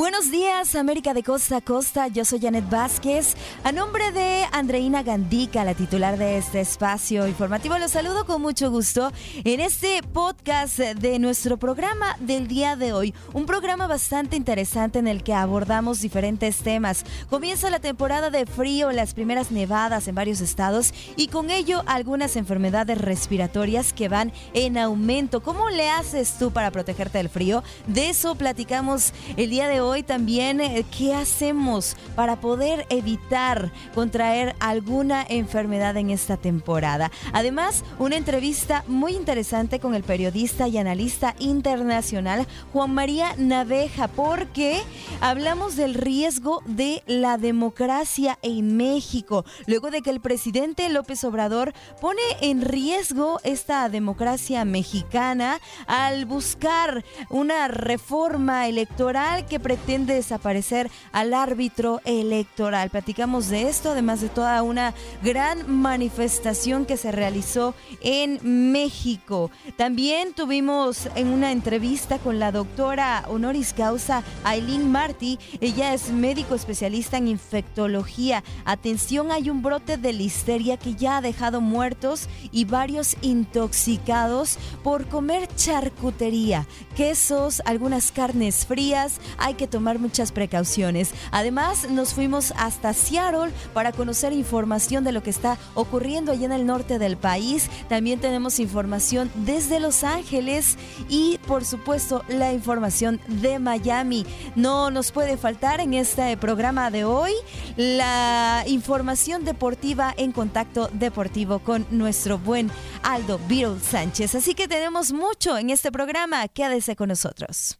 Buenos días, América de Costa a Costa. Yo soy Janet Vázquez. A nombre de Andreina Gandica, la titular de este espacio informativo, los saludo con mucho gusto en este podcast de nuestro programa del día de hoy. Un programa bastante interesante en el que abordamos diferentes temas. Comienza la temporada de frío, las primeras nevadas en varios estados y con ello algunas enfermedades respiratorias que van en aumento. ¿Cómo le haces tú para protegerte del frío? De eso platicamos el día de hoy también eh, qué hacemos para poder evitar contraer alguna enfermedad en esta temporada. Además, una entrevista muy interesante con el periodista y analista internacional Juan María Naveja, porque hablamos del riesgo de la democracia en México, luego de que el presidente López Obrador pone en riesgo esta democracia mexicana al buscar una reforma electoral que pretende desaparecer al árbitro electoral. Platicamos de esto, además de toda una gran manifestación que se realizó en México. También tuvimos en una entrevista con la doctora honoris causa Aileen Marty. Ella es médico especialista en infectología. Atención, hay un brote de listeria que ya ha dejado muertos y varios intoxicados por comer charcutería, quesos, algunas carnes frías. Hay que tomar muchas precauciones. Además, nos fuimos hasta Seattle para conocer información de lo que está ocurriendo allá en el norte del país. También tenemos información desde Los Ángeles y, por supuesto, la información de Miami. No nos puede faltar en este programa de hoy la información deportiva en contacto deportivo con nuestro buen Aldo Beatle Sánchez. Así que tenemos mucho en este programa. Quédese con nosotros.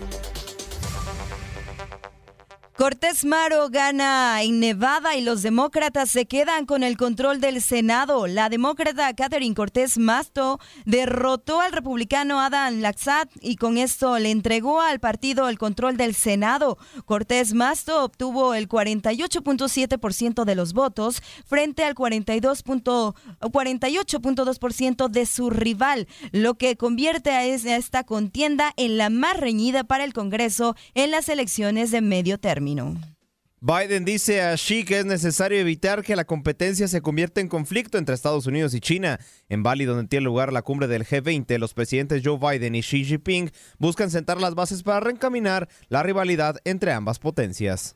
Cortés Maro gana en Nevada y los demócratas se quedan con el control del Senado. La demócrata Catherine Cortés Masto derrotó al republicano Adam Laxat y con esto le entregó al partido el control del Senado. Cortés Masto obtuvo el 48.7% de los votos frente al 48.2% de su rival, lo que convierte a esta contienda en la más reñida para el Congreso en las elecciones de medio término. Biden dice a Xi que es necesario evitar que la competencia se convierta en conflicto entre Estados Unidos y China. En Bali, donde tiene lugar la cumbre del G20, los presidentes Joe Biden y Xi Jinping buscan sentar las bases para reencaminar la rivalidad entre ambas potencias.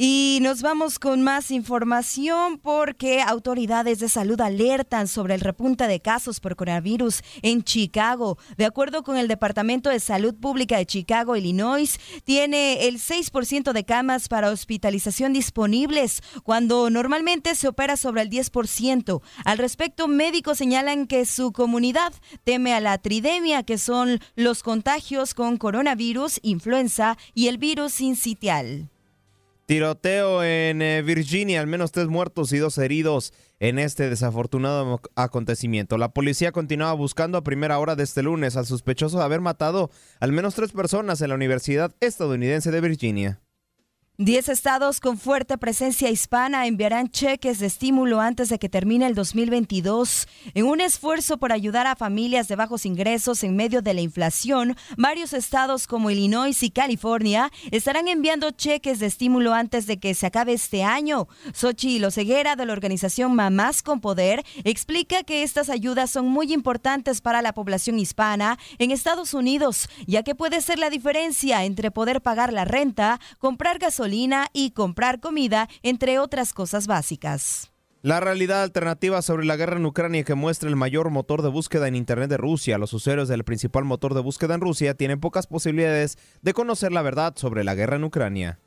Y nos vamos con más información porque autoridades de salud alertan sobre el repunte de casos por coronavirus en Chicago. De acuerdo con el Departamento de Salud Pública de Chicago, Illinois, tiene el 6% de camas para hospitalización disponibles, cuando normalmente se opera sobre el 10%. Al respecto, médicos señalan que su comunidad teme a la tridemia, que son los contagios con coronavirus, influenza y el virus sincitial. Tiroteo en eh, Virginia, al menos tres muertos y dos heridos en este desafortunado acontecimiento. La policía continuaba buscando a primera hora de este lunes al sospechoso de haber matado al menos tres personas en la Universidad Estadounidense de Virginia. Diez estados con fuerte presencia hispana enviarán cheques de estímulo antes de que termine el 2022. En un esfuerzo por ayudar a familias de bajos ingresos en medio de la inflación, varios estados como Illinois y California estarán enviando cheques de estímulo antes de que se acabe este año. Sochi Ceguera de la organización Mamás con Poder explica que estas ayudas son muy importantes para la población hispana en Estados Unidos, ya que puede ser la diferencia entre poder pagar la renta, comprar gasolina, y comprar comida, entre otras cosas básicas. La realidad alternativa sobre la guerra en Ucrania que muestra el mayor motor de búsqueda en Internet de Rusia. Los usuarios del principal motor de búsqueda en Rusia tienen pocas posibilidades de conocer la verdad sobre la guerra en Ucrania.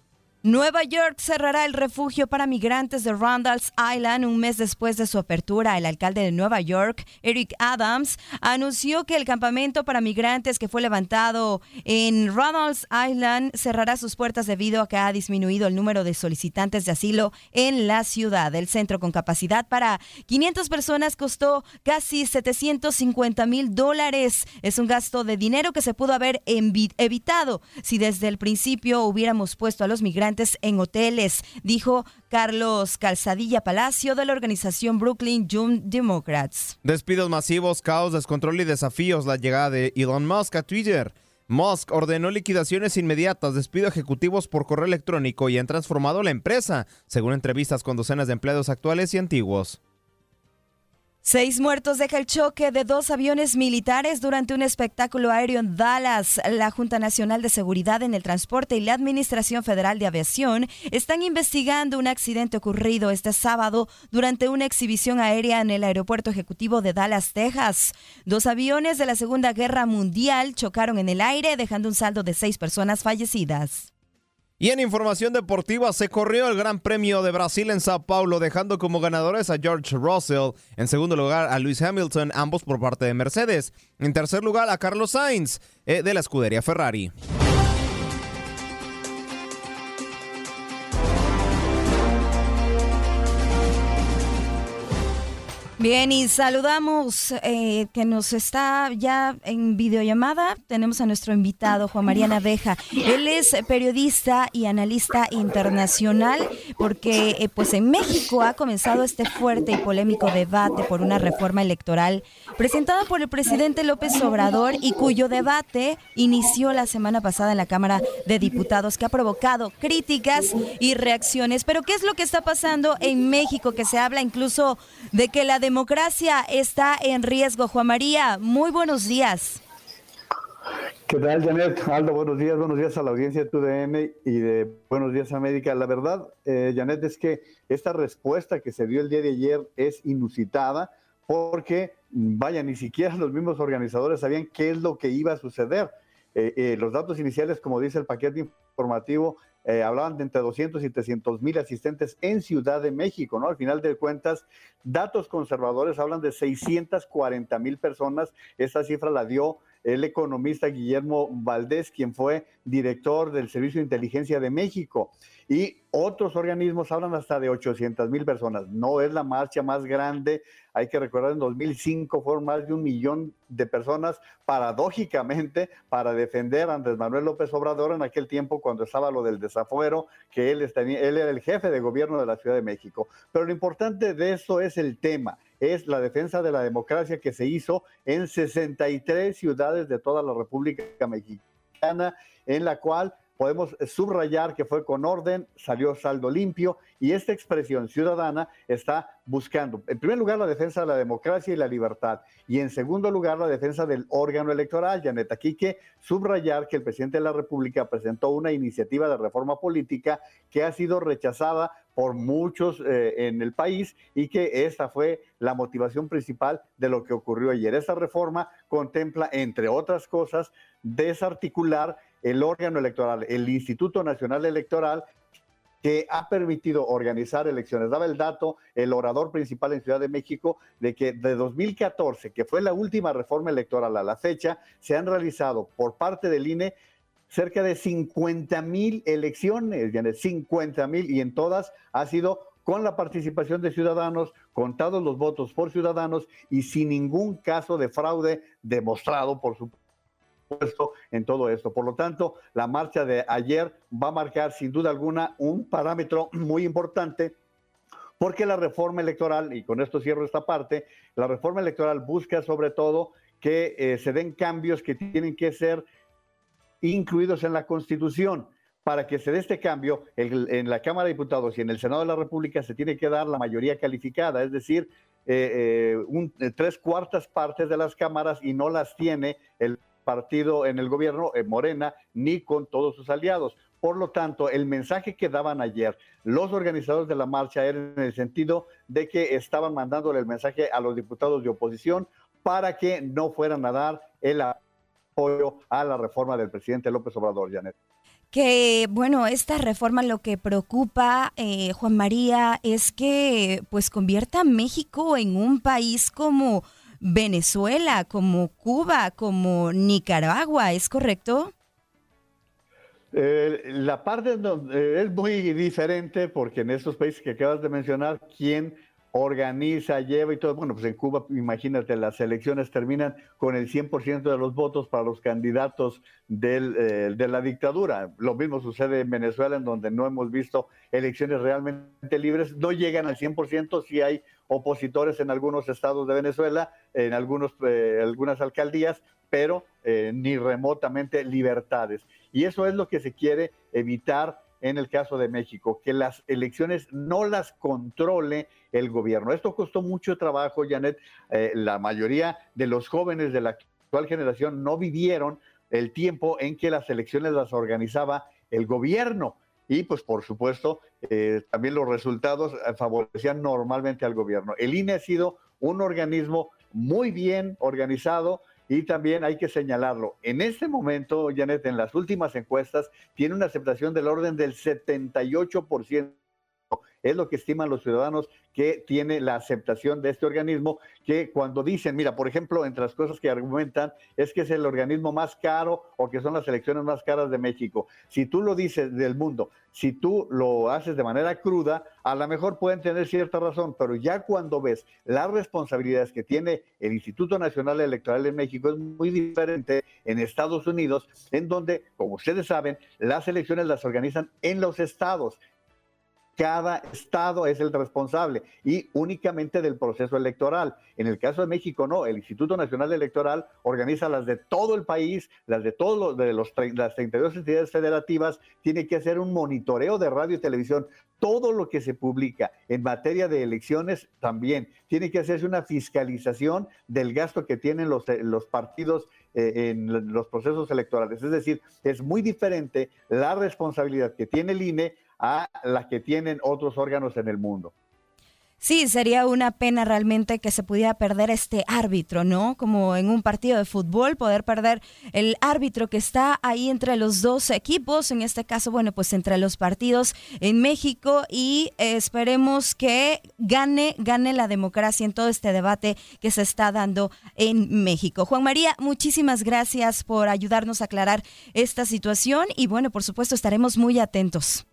Nueva York cerrará el refugio para migrantes de Randall's Island un mes después de su apertura. El alcalde de Nueva York, Eric Adams, anunció que el campamento para migrantes que fue levantado en Randall's Island cerrará sus puertas debido a que ha disminuido el número de solicitantes de asilo en la ciudad. El centro con capacidad para 500 personas costó casi 750 mil dólares. Es un gasto de dinero que se pudo haber evitado si desde el principio hubiéramos puesto a los migrantes en hoteles, dijo Carlos Calzadilla Palacio de la organización Brooklyn Young Democrats. Despidos masivos, caos, descontrol y desafíos. La llegada de Elon Musk a Twitter. Musk ordenó liquidaciones inmediatas, despido ejecutivos por correo electrónico y han transformado la empresa, según entrevistas con docenas de empleados actuales y antiguos. Seis muertos deja el choque de dos aviones militares durante un espectáculo aéreo en Dallas. La Junta Nacional de Seguridad en el Transporte y la Administración Federal de Aviación están investigando un accidente ocurrido este sábado durante una exhibición aérea en el Aeropuerto Ejecutivo de Dallas, Texas. Dos aviones de la Segunda Guerra Mundial chocaron en el aire, dejando un saldo de seis personas fallecidas. Y en información deportiva se corrió el Gran Premio de Brasil en Sao Paulo, dejando como ganadores a George Russell, en segundo lugar a Lewis Hamilton, ambos por parte de Mercedes, en tercer lugar a Carlos Sainz eh, de la escudería Ferrari. Bien, y saludamos eh, que nos está ya en videollamada. Tenemos a nuestro invitado, Juan María Naveja. Él es periodista y analista internacional porque eh, pues en México ha comenzado este fuerte y polémico debate por una reforma electoral presentada por el presidente López Obrador y cuyo debate inició la semana pasada en la Cámara de Diputados que ha provocado críticas y reacciones. Pero ¿qué es lo que está pasando en México? Que se habla incluso de que la democracia está en riesgo. Juan María, muy buenos días. ¿Qué tal, Janet? Aldo, buenos días, buenos días a la audiencia de TUDN y de Buenos Días América. La verdad, eh, Janet, es que esta respuesta que se dio el día de ayer es inusitada porque, vaya, ni siquiera los mismos organizadores sabían qué es lo que iba a suceder. Eh, eh, los datos iniciales, como dice el paquete informativo, eh, hablaban de entre 200 y 300 mil asistentes en Ciudad de México, ¿no? Al final de cuentas, datos conservadores hablan de 640 mil personas. Esta cifra la dio el economista Guillermo Valdés, quien fue director del Servicio de Inteligencia de México. Y otros organismos hablan hasta de 800 mil personas. No es la marcha más grande. Hay que recordar, en 2005 fueron más de un millón de personas, paradójicamente, para defender a Andrés Manuel López Obrador en aquel tiempo cuando estaba lo del desafuero, que él, él era el jefe de gobierno de la Ciudad de México. Pero lo importante de eso es el tema es la defensa de la democracia que se hizo en 63 ciudades de toda la República Mexicana, en la cual podemos subrayar que fue con orden, salió saldo limpio y esta expresión ciudadana está buscando, en primer lugar, la defensa de la democracia y la libertad y en segundo lugar, la defensa del órgano electoral. Janet, aquí que subrayar que el presidente de la República presentó una iniciativa de reforma política que ha sido rechazada por muchos eh, en el país y que esta fue la motivación principal de lo que ocurrió ayer. Esa reforma contempla, entre otras cosas, desarticular el órgano electoral, el Instituto Nacional Electoral, que ha permitido organizar elecciones. Daba el dato el orador principal en Ciudad de México de que de 2014, que fue la última reforma electoral a la fecha, se han realizado por parte del INE cerca de 50 mil elecciones, 50 mil, y en todas ha sido con la participación de ciudadanos, contados los votos por ciudadanos y sin ningún caso de fraude demostrado, por supuesto puesto en todo esto. Por lo tanto, la marcha de ayer va a marcar sin duda alguna un parámetro muy importante porque la reforma electoral, y con esto cierro esta parte, la reforma electoral busca sobre todo que eh, se den cambios que tienen que ser incluidos en la Constitución. Para que se dé este cambio, en la Cámara de Diputados y en el Senado de la República se tiene que dar la mayoría calificada, es decir, eh, eh, tres cuartas partes de las cámaras y no las tiene el partido en el gobierno, Morena, ni con todos sus aliados. Por lo tanto, el mensaje que daban ayer los organizadores de la marcha era en el sentido de que estaban mandándole el mensaje a los diputados de oposición para que no fueran a dar el apoyo a la reforma del presidente López Obrador, Janet que bueno, esta reforma lo que preocupa, eh, Juan María, es que pues convierta a México en un país como Venezuela, como Cuba, como Nicaragua, ¿es correcto? Eh, la parte es muy diferente porque en estos países que acabas de mencionar, ¿quién organiza, lleva y todo. Bueno, pues en Cuba, imagínate, las elecciones terminan con el 100% de los votos para los candidatos del, eh, de la dictadura. Lo mismo sucede en Venezuela, en donde no hemos visto elecciones realmente libres. No llegan al 100%, si hay opositores en algunos estados de Venezuela, en algunos, eh, algunas alcaldías, pero ni remotamente libertades. Y eso es lo que se quiere evitar en el caso de México, que las elecciones no las controle el gobierno. Esto costó mucho trabajo, Janet. Eh, la mayoría de los jóvenes de la actual generación no vivieron el tiempo en que las elecciones las organizaba el gobierno. Y pues por supuesto, eh, también los resultados eh, favorecían normalmente al gobierno. El INE ha sido un organismo muy bien organizado, y también hay que señalarlo, en este momento, Janet, en las últimas encuestas, tiene una aceptación del orden del 78% es lo que estiman los ciudadanos que tiene la aceptación de este organismo, que cuando dicen, mira, por ejemplo, entre las cosas que argumentan es que es el organismo más caro o que son las elecciones más caras de México. Si tú lo dices del mundo, si tú lo haces de manera cruda, a lo mejor pueden tener cierta razón, pero ya cuando ves las responsabilidades que tiene el Instituto Nacional Electoral en México es muy diferente en Estados Unidos, en donde, como ustedes saben, las elecciones las organizan en los estados cada estado es el responsable y únicamente del proceso electoral. En el caso de México, no, el Instituto Nacional Electoral organiza las de todo el país, las de todos los, los, las 32 entidades federativas, tiene que hacer un monitoreo de radio y televisión. Todo lo que se publica en materia de elecciones también tiene que hacerse una fiscalización del gasto que tienen los, los partidos eh, en los procesos electorales. Es decir, es muy diferente la responsabilidad que tiene el INE a las que tienen otros órganos en el mundo. Sí, sería una pena realmente que se pudiera perder este árbitro, ¿no? Como en un partido de fútbol, poder perder el árbitro que está ahí entre los dos equipos, en este caso, bueno, pues entre los partidos en México y esperemos que gane, gane la democracia en todo este debate que se está dando en México. Juan María, muchísimas gracias por ayudarnos a aclarar esta situación y bueno, por supuesto estaremos muy atentos.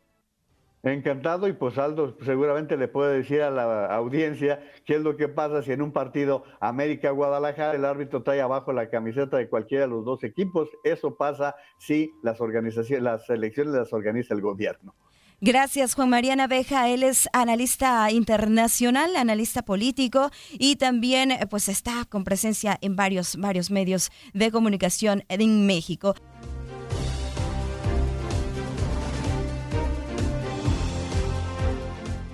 Encantado y pues Aldo seguramente le puede decir a la audiencia qué es lo que pasa si en un partido América-Guadalajara el árbitro trae abajo la camiseta de cualquiera de los dos equipos. Eso pasa si las organizaciones, las elecciones las organiza el gobierno. Gracias, Juan María Naveja. Él es analista internacional, analista político y también pues está con presencia en varios, varios medios de comunicación en México.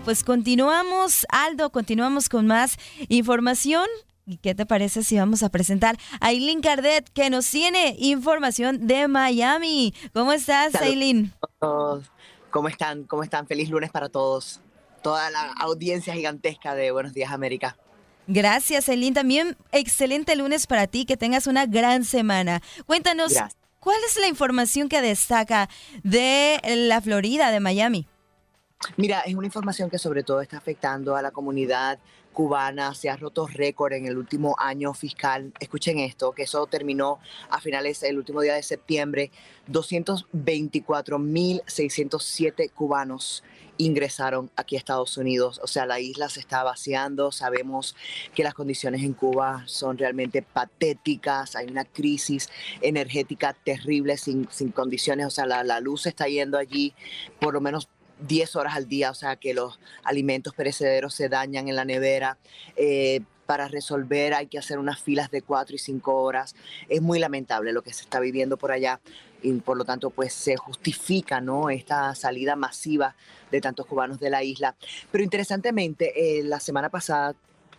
Pues continuamos, Aldo, continuamos con más información. ¿Y qué te parece si vamos a presentar a Aileen Cardet, que nos tiene información de Miami? ¿Cómo estás, Aileen? ¿Cómo están? ¿Cómo están? Feliz lunes para todos. Toda la audiencia gigantesca de Buenos Días, América. Gracias, Aileen. También excelente lunes para ti, que tengas una gran semana. Cuéntanos, ¿cuál es la información que destaca de la Florida, de Miami? Mira, es una información que sobre todo está afectando a la comunidad cubana. Se ha roto récord en el último año fiscal. Escuchen esto, que eso terminó a finales del último día de septiembre. 224.607 cubanos ingresaron aquí a Estados Unidos. O sea, la isla se está vaciando, sabemos que las condiciones en Cuba son realmente patéticas, hay una crisis energética terrible sin, condiciones, o sea, la, la luz está yendo allí por lo menos 10 horas al día, o sea que los alimentos perecederos se dañan en la nevera. Eh, para resolver hay que hacer unas filas de 4 y 5 horas. Es muy lamentable lo que se está viviendo por allá y por lo tanto pues se justifica ¿no? esta salida masiva de tantos cubanos de la isla. Pero interesantemente, eh, la semana pasada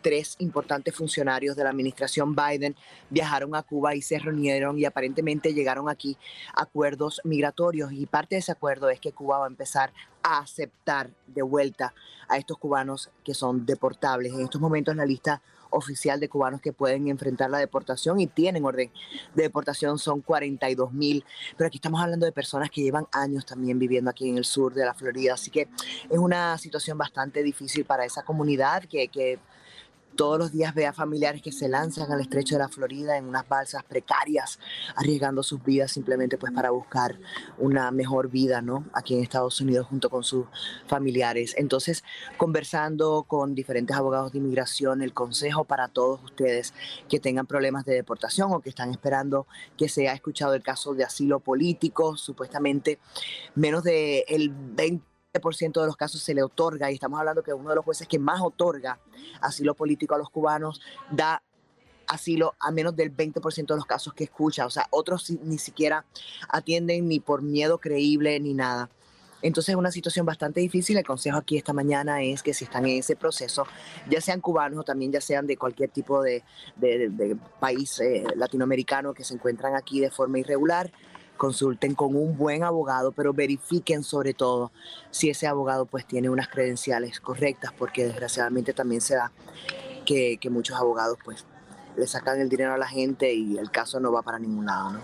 tres importantes funcionarios de la administración Biden viajaron a Cuba y se reunieron y aparentemente llegaron aquí acuerdos migratorios. Y parte de ese acuerdo es que Cuba va a empezar a aceptar de vuelta a estos cubanos que son deportables. En estos momentos la lista oficial de cubanos que pueden enfrentar la deportación y tienen orden de deportación son 42 mil, pero aquí estamos hablando de personas que llevan años también viviendo aquí en el sur de la Florida, así que es una situación bastante difícil para esa comunidad que, que todos los días ve a familiares que se lanzan al estrecho de la Florida en unas balsas precarias, arriesgando sus vidas simplemente pues para buscar una mejor vida, ¿no? Aquí en Estados Unidos junto con sus familiares. Entonces, conversando con diferentes abogados de inmigración, el consejo para todos ustedes que tengan problemas de deportación o que están esperando que se haya escuchado el caso de asilo político, supuestamente menos del el 20 de los casos se le otorga, y estamos hablando que uno de los jueces que más otorga asilo político a los cubanos da asilo a menos del 20% de los casos que escucha. O sea, otros ni siquiera atienden ni por miedo creíble ni nada. Entonces es una situación bastante difícil. El consejo aquí esta mañana es que si están en ese proceso, ya sean cubanos o también ya sean de cualquier tipo de, país eh, latinoamericano que se encuentran aquí de forma irregular, consulten con un buen abogado, pero verifiquen sobre todo si ese abogado pues tiene unas credenciales correctas, porque desgraciadamente también se da que, muchos abogados pues le sacan el dinero a la gente y el caso no va para ningún lado, ¿no?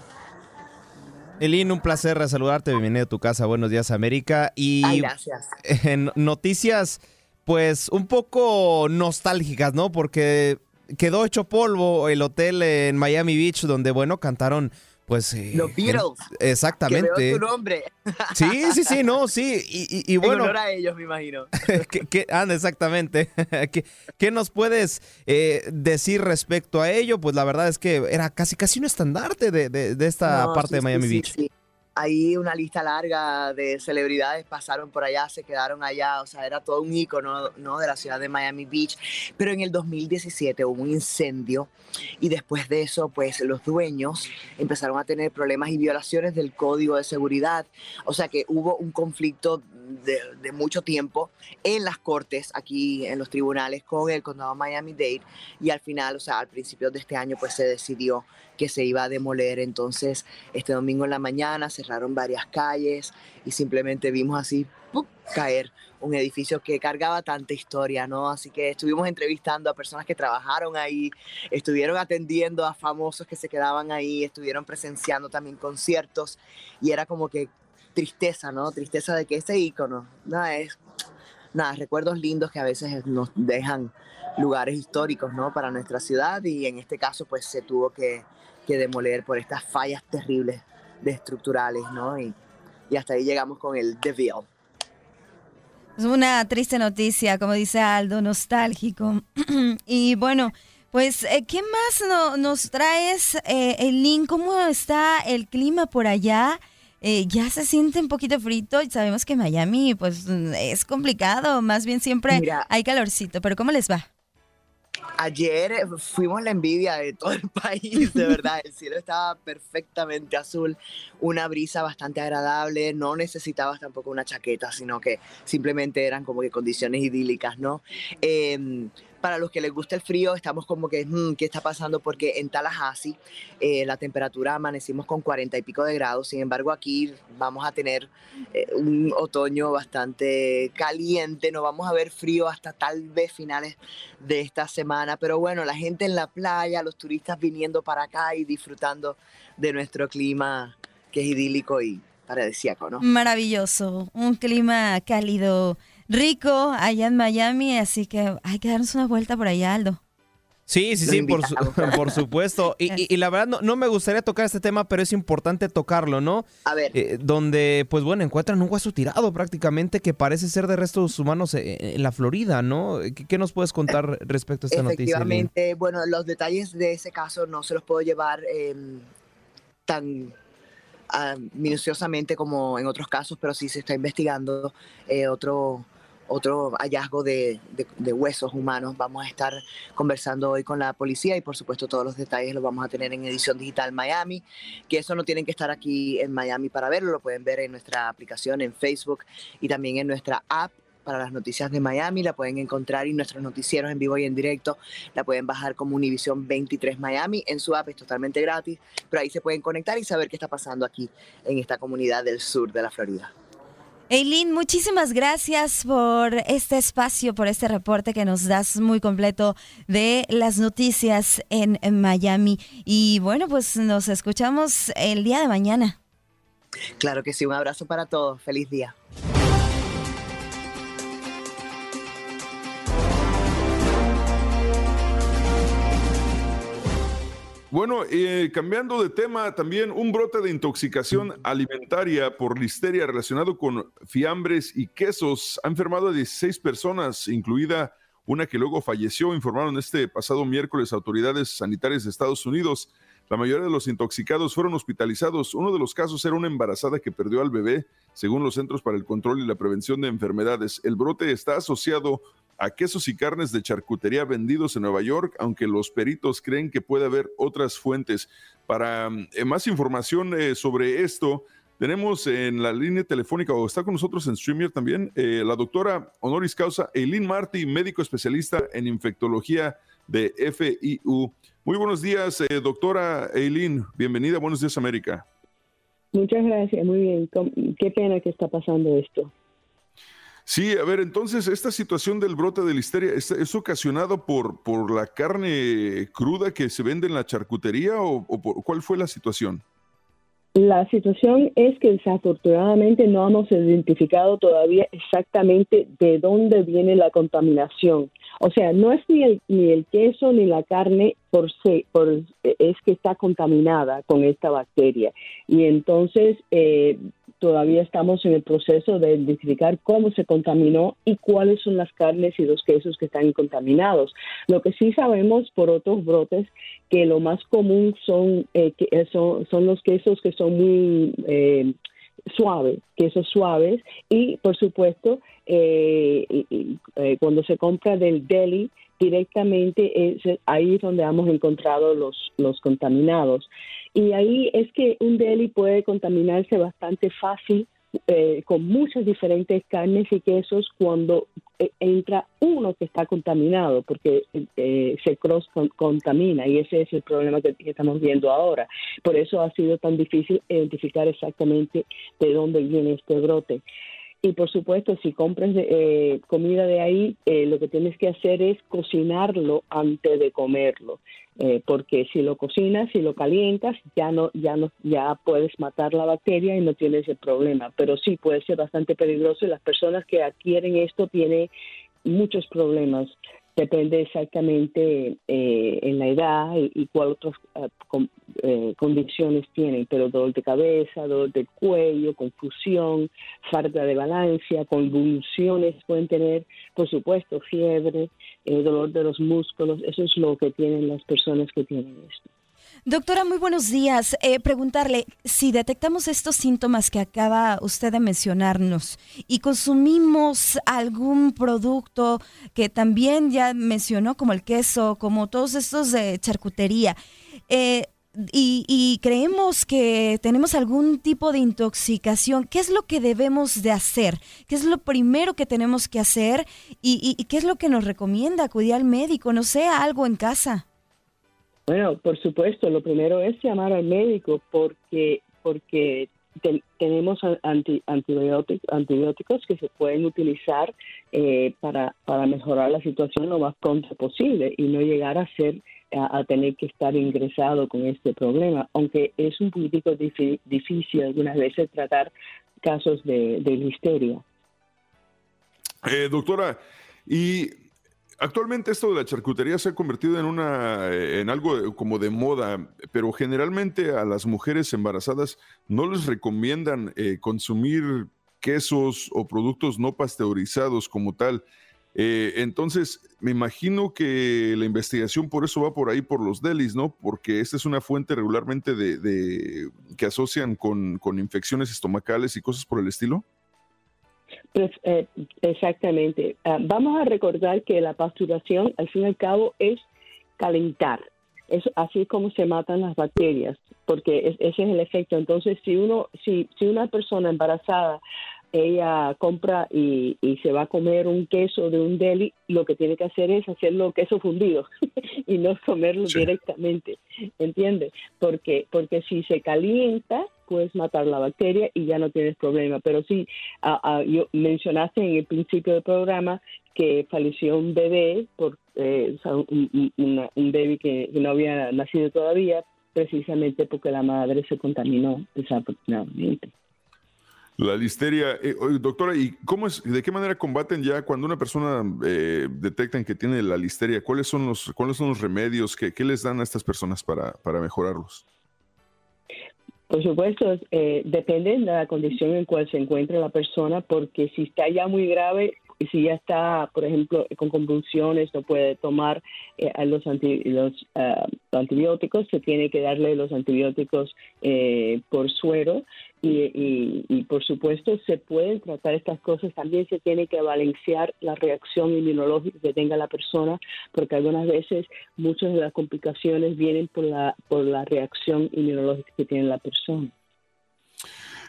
Elin, un placer saludarte, bienvenido a tu casa, buenos días América. Y gracias. En noticias pues un poco nostálgicas, ¿no? Porque quedó hecho polvo el hotel en Miami Beach donde, bueno, cantaron pues Los Beatles. exactamente. Que tu nombre. Sí, sí, sí, no, sí. Y, bueno. En honor a ellos, me imagino. ¿qué, anda, exactamente. ¿Qué, nos puedes eh, decir respecto a ello? Pues la verdad es que era casi casi un estandarte de, de, esta parte de Miami Beach. Sí, ahí una lista larga de celebridades pasaron por allá, se quedaron allá, o sea, era todo un icono ¿no? de la ciudad de Miami Beach. Pero en el 2017 hubo un incendio y después de eso, pues los dueños empezaron a tener problemas y violaciones del código de seguridad. O sea que hubo un conflicto de, de mucho tiempo en las cortes, aquí en los tribunales con el condado Miami-Dade y al final, o sea, al principio de este año, pues se decidió que se iba a demoler. Entonces, este domingo en la mañana cerraron varias calles y simplemente vimos así caer un edificio que cargaba tanta historia, ¿no? Así que estuvimos entrevistando a personas que trabajaron ahí, estuvieron atendiendo a famosos que se quedaban ahí, estuvieron presenciando también conciertos y era como que tristeza, ¿no? Tristeza de que ese icono, nada, es, nada, recuerdos lindos que a veces nos dejan lugares históricos, ¿no? Para nuestra ciudad y en este caso pues se tuvo que, que demoler por estas fallas terribles de estructurales, ¿no? Y, y hasta ahí llegamos con el Devil. Es una triste noticia, como dice Aldo, nostálgico. y bueno, pues, eh, ¿qué más nos traes, eh, el link? ¿Cómo está el clima por allá? Eh, ya se siente un poquito frito y sabemos que Miami, pues, es complicado. Más bien siempre hay calorcito, pero ¿cómo les va? Ayer eh, fuimos la envidia de todo el país, de verdad. El cielo estaba perfectamente azul, una brisa bastante agradable. No necesitabas tampoco una chaqueta, sino que simplemente eran como que condiciones idílicas, ¿no? Eh, para los que les gusta el frío, estamos como que, hmm, ¿qué está pasando? Porque en Tallahassee eh, la temperatura amanecimos con 40 y pico de grados, sin embargo aquí vamos a tener eh, un otoño bastante caliente, no vamos a ver frío hasta tal vez finales de esta semana, pero bueno, la gente en la playa, los turistas viniendo para acá y disfrutando de nuestro clima que es idílico y paradisíaco, ¿no? Maravilloso, un clima cálido rico allá en Miami, así que hay que darnos una vuelta por allá, Aldo. Sí, sí, sí, por, por, supuesto. Y, la verdad, no, me gustaría tocar este tema, pero es importante tocarlo, ¿no? A ver. Eh, donde, pues bueno, encuentran un hueso tirado prácticamente que parece ser de restos humanos eh, en, la Florida, ¿no? ¿Qué, nos puedes contar respecto a esta noticia? Efectivamente, bueno, los detalles de ese caso no se los puedo llevar em, tan ah, minuciosamente como en otros casos, pero sí se está investigando eh, otro otro hallazgo de, huesos humanos. Vamos a estar conversando hoy con la policía y por supuesto todos los detalles los vamos a tener en edición digital Miami, que eso no tienen que estar aquí en Miami para verlo, lo pueden ver en nuestra aplicación en Facebook y también en nuestra app para las noticias de Miami, la pueden encontrar y nuestros noticieros en vivo y en directo la pueden bajar como Univision 23 Miami en su app, es totalmente gratis, pero ahí se pueden conectar y saber qué está pasando aquí en esta comunidad del sur de la Florida. Eileen, muchísimas gracias por este espacio, por este reporte que nos das muy completo de las noticias en, Miami. Y bueno, pues nos escuchamos el día de mañana. Claro que sí, un abrazo para todos. Feliz día. Bueno, eh, cambiando de tema, también un brote de intoxicación alimentaria por listeria relacionado con fiambres y quesos ha enfermado a 16 personas, incluida una que luego falleció, informaron este pasado miércoles autoridades sanitarias de Estados Unidos. La mayoría de los intoxicados fueron hospitalizados. Uno de los casos era una embarazada que perdió al bebé, según los Centros para el Control y la Prevención de Enfermedades. El brote está asociado a quesos y carnes de charcutería vendidos en Nueva York, aunque los peritos creen que puede haber otras fuentes. Para eh, más información eh, sobre esto, tenemos en la línea telefónica, o está con nosotros en Streamer también, eh, la doctora honoris causa Eileen Marty, médico especialista en infectología de FIU. Muy buenos días, doctora Eileen. Bienvenida, Buenos Días América. Muchas gracias, muy bien. Qué pena que está pasando esto. Sí, a ver, entonces esta situación del brote de listeria es, ocasionado por, por la carne cruda que se vende en la charcutería o, cuál fue la situación? La situación es que desafortunadamente no hemos identificado todavía exactamente de dónde viene la contaminación. O sea, no es ni el, ni el queso ni la carne por sí, por, es que está contaminada con esta bacteria. Y entonces eh, todavía estamos en el proceso de identificar cómo se contaminó y cuáles son las carnes y los quesos que están contaminados. Lo que sí sabemos por otros brotes que lo más común son, eh, eh, son, los quesos que son muy eh, suaves, quesos suaves y por supuesto cuando se compra del deli directamente es ahí donde hemos encontrado los, los contaminados. Y ahí es que un deli puede contaminarse bastante fácil eh, con muchas diferentes carnes y quesos cuando eh, entra uno que está contaminado, porque eh, se cross contamina y ese es el problema que, estamos viendo ahora. Por eso ha sido tan difícil identificar exactamente de dónde viene este brote. Y por supuesto, si compras eh, comida de ahí, eh, lo que tienes que hacer es cocinarlo antes de comerlo, eh, porque si lo cocinas, si lo calientas, ya no, ya no, ya puedes matar la bacteria y no tienes el problema. Pero sí puede ser bastante peligroso y las personas que adquieren esto tienen muchos problemas depende exactamente eh, en la edad y, y cuál otras eh, eh, condiciones tienen, pero dolor de cabeza, dolor de cuello, confusión, falta de balanza, convulsiones pueden tener, por supuesto, fiebre, dolor de los músculos, eso es lo que tienen las personas que tienen esto. Doctora, muy buenos días. Eh, preguntarle, si detectamos estos síntomas que acaba usted de mencionarnos y consumimos algún producto que también ya mencionó, como el queso, como todos estos de charcutería, eh, y, creemos que tenemos algún tipo de intoxicación, ¿qué es lo que debemos de hacer? ¿Qué es lo primero que tenemos que hacer? ¿Y, y qué es lo que nos recomienda? ¿Acudir al médico? No sé, algo en casa. Bueno, por supuesto, lo primero es llamar al médico porque porque tenemos antibióticos, antibióticos que se pueden utilizar eh, para, para mejorar la situación lo más pronto posible y no llegar a ser a, tener que estar ingresado con este problema, aunque es un poquito difícil algunas veces tratar casos de, de listeria. Eh, doctora, y Actualmente esto de la charcutería se ha convertido en una en algo como de moda, pero generalmente a las mujeres embarazadas no les recomiendan eh, consumir quesos o productos no pasteurizados como tal. Eh, entonces, me imagino que la investigación por eso va por ahí, por los delis, ¿no? Porque esta es una fuente regularmente de, que asocian con, infecciones estomacales y cosas por el estilo. Pues, eh, exactamente. Ah, vamos a recordar que la pasteurización, al fin y al cabo, es calentar. Es así como se matan las bacterias, porque ese es el efecto. Entonces, si uno, si, si una persona embarazada ella compra y, se va a comer un queso de un deli, lo que tiene que hacer es hacerlo queso fundido y no comerlo directamente, ¿entiendes? Porque, porque si se calienta, puedes matar la bacteria y ya no tienes problema. Pero sí, yo mencionaste en el principio del programa que falleció un bebé, por, eh, un, un bebé que no había nacido todavía, precisamente porque la madre se contaminó desafortunadamente. La listeria, eh, doctora, ¿y cómo es, de qué manera combaten ya cuando una persona eh, detectan que tiene la listeria? ¿Cuáles son los, cuáles son los remedios que, les dan a estas personas para, para mejorarlos? Por supuesto, eh, depende de la condición en cual se encuentra la persona, porque si está ya muy grave, y si ya está, por ejemplo, con convulsiones, no puede tomar eh, los, los ah, antibióticos, se tiene que darle los antibióticos eh, por suero y, y, por supuesto se pueden tratar estas cosas. También se tiene que balancear la reacción inmunológica que tenga la persona, porque algunas veces muchas de las complicaciones vienen por la, por la reacción inmunológica que tiene la persona.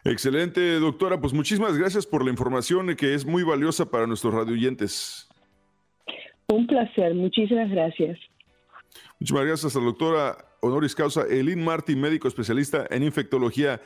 Excelente, doctora. Pues muchísimas gracias por la información que es muy valiosa para nuestros radioyentes. Un placer, muchísimas gracias. Muchísimas gracias a la doctora honoris causa Elin Martin, médico especialista en infectología.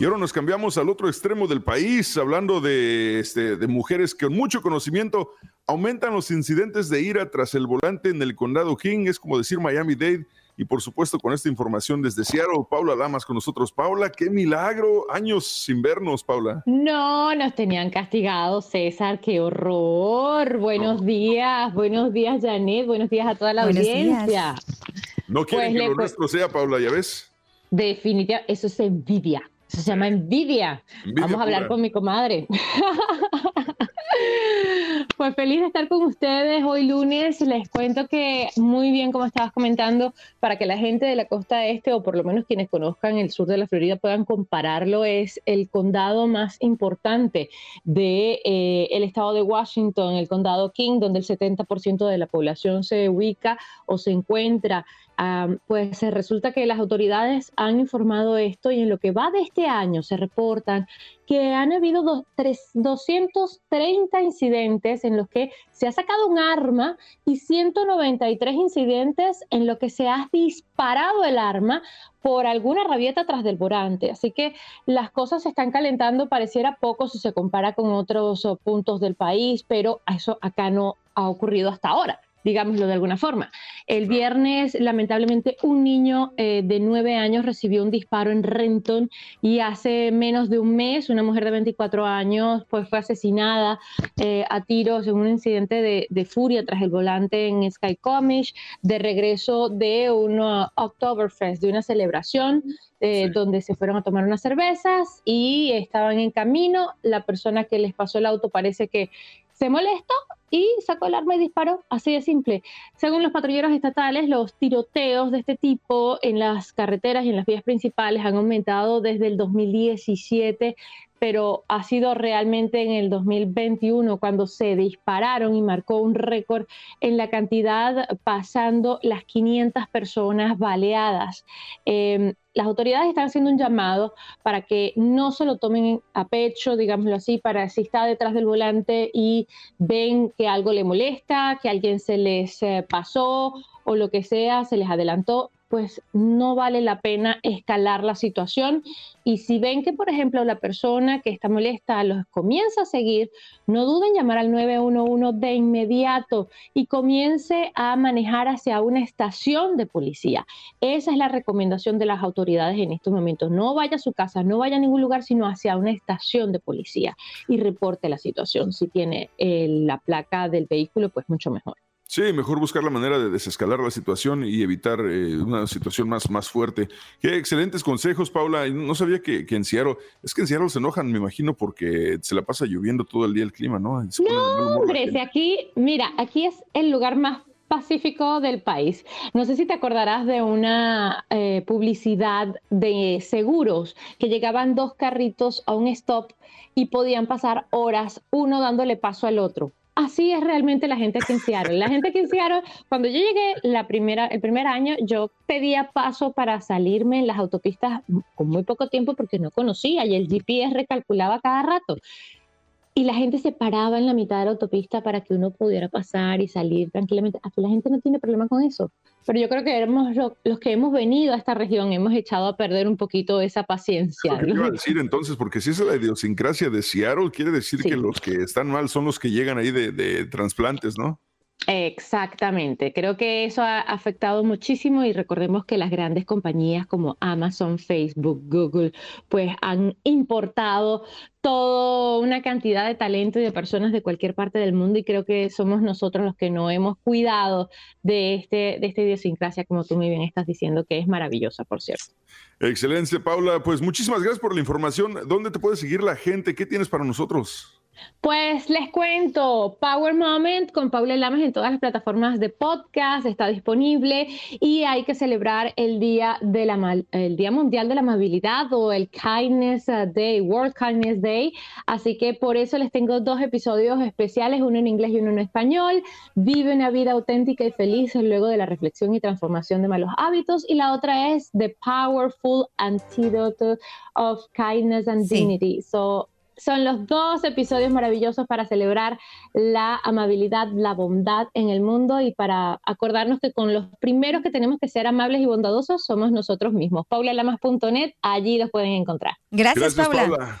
Y ahora nos cambiamos al otro extremo del país, hablando de, este, de mujeres que con mucho conocimiento aumentan los incidentes de ira tras el volante en el condado King, es como decir Miami-Dade. Y por supuesto, con esta información desde Seattle, Paula Lamas con nosotros. Paula, qué milagro, años sin vernos, Paula. No, nos tenían castigados, César, qué horror. Buenos días, buenos días, Janet, buenos días a toda la audiencia. No quieren pues que lo nuestro sea, Paula, ¿ya ves? Definitivamente, eso es envidia. Se llama envidia. Vamos a hablar con mi comadre. Pues feliz de estar con ustedes hoy lunes. Les cuento que muy bien, como estabas comentando, para que la gente de la costa este, o por lo menos quienes conozcan el sur de la Florida, puedan compararlo, es el condado más importante del de, eh, el estado de Washington, el condado King, donde el 70% de la población se ubica o se encuentra pues resulta que las autoridades han informado esto y en lo que va de este año se reportan que han habido 230 incidentes en los que se ha sacado un arma y 193 incidentes en los que se ha disparado el arma por alguna rabieta tras del volante. Así que las cosas se están calentando, pareciera poco si se compara con otros puntos del país, pero eso acá no ha ocurrido hasta ahora digámoslo de alguna forma. El viernes, lamentablemente, un niño eh, de nueve años recibió un disparo en Renton y hace menos de un mes una mujer de 24 años pues, fue asesinada eh, a tiros en un incidente de, furia tras el volante en Skycomish, de regreso de un Oktoberfest, de una celebración. Eh, donde se fueron a tomar unas cervezas y estaban en camino. La persona que les pasó el auto parece que se molestó y sacó el arma y disparó, así de simple. Según los patrulleros estatales, los tiroteos de este tipo en las carreteras y en las vías principales han aumentado desde el 2017 pero ha sido realmente en el 2021 cuando se dispararon y marcó un récord en la cantidad pasando las 500 personas baleadas. Em, las autoridades están haciendo un llamado para que no se lo tomen a pecho, digámoslo así, para si está detrás del volante y ven que algo le molesta, que alguien se les eh, pasó o lo que sea, se les adelantó, pues no vale la pena escalar la situación. Y si ven que, por ejemplo, la persona que está molesta los comienza a seguir, no duden en llamar al 911 de inmediato y comience a manejar hacia una estación de policía. Esa es la recomendación de las autoridades en estos momentos. No vaya a su casa, no vaya a ningún lugar, sino hacia una estación de policía y reporte la situación. Si tiene eh, la placa del vehículo, pues mucho mejor. Sí, mejor buscar la manera de desescalar la situación y evitar eh, una situación más, más fuerte. Qué excelentes consejos, Paula. No sabía que, que, en Seattle, es que en Seattle se enojan, me imagino, porque se la pasa lloviendo todo el día el clima, ¿no? no, hombre, si aquí, mira, aquí es el lugar más pacífico del país. No sé si te acordarás de una eh, publicidad de seguros que llegaban dos carritos a un stop y podían pasar horas uno dándole paso al otro así es realmente la gente que en La gente que en cuando yo llegué la primera, el primer año, yo pedía paso para salirme en las autopistas con muy poco tiempo porque no conocía y el GPS recalculaba cada rato y la gente se paraba en la mitad de la autopista para que uno pudiera pasar y salir tranquilamente. Aquí la gente no tiene problema con eso. Pero yo creo que hemos, los que hemos venido a esta región hemos echado a perder un poquito esa paciencia. ¿Qué iba a decir entonces? Porque si es la idiosincrasia de Seattle, quiere decir que los que están mal son los que llegan ahí de, de trasplantes, ¿no? Exactamente, creo que eso ha afectado muchísimo y recordemos que las grandes compañías como Amazon, Facebook, Google, pues han importado toda una cantidad de talento y de personas de cualquier parte del mundo y creo que somos nosotros los que no hemos cuidado de, este, de esta idiosincrasia, como tú muy bien estás diciendo, que es maravillosa, por cierto. Excelente, Paula. Pues muchísimas gracias por la información. ¿Dónde te puede seguir la gente? ¿Qué tienes para nosotros? Pues les cuento, Power Moment con Paula Lamas en todas las plataformas de podcast está disponible y hay que celebrar el día de la el Día Mundial de la Amabilidad o el Kindness Day, World Kindness Day, así que por eso les tengo dos episodios especiales, uno en inglés y uno en español. Vive una vida auténtica y feliz luego de la reflexión y transformación de malos hábitos y la otra es The Powerful Antidote of Kindness and Dignity. So son los dos episodios maravillosos para celebrar la amabilidad, la bondad en el mundo y para acordarnos que con los primeros que tenemos que ser amables y bondadosos somos nosotros mismos. paulalamas.net, allí los pueden encontrar. Gracias, Paula.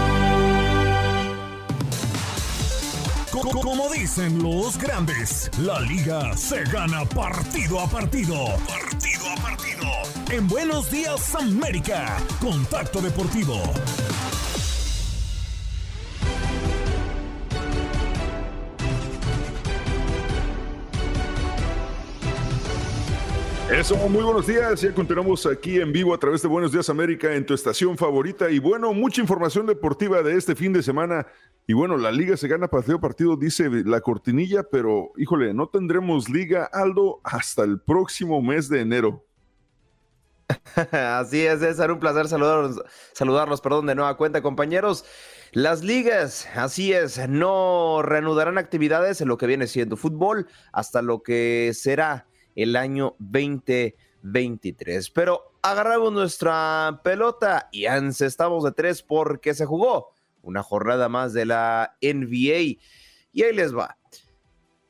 Como dicen los grandes, la liga se gana partido a partido. Partido a partido. En Buenos Días América, Contacto Deportivo. Eso, muy buenos días. Ya continuamos aquí en vivo a través de Buenos Días América en tu estación favorita. Y bueno, mucha información deportiva de este fin de semana. Y bueno, la liga se gana partido a partido, dice la cortinilla, pero híjole, no tendremos liga, Aldo, hasta el próximo mes de enero. Así es, César, un placer saludarlos, saludarlos, perdón, de nueva cuenta, compañeros. Las ligas, así es, no reanudarán actividades en lo que viene siendo fútbol hasta lo que será el año 2023. Pero agarramos nuestra pelota y estamos de tres porque se jugó una jornada más de la NBA. Y ahí les va.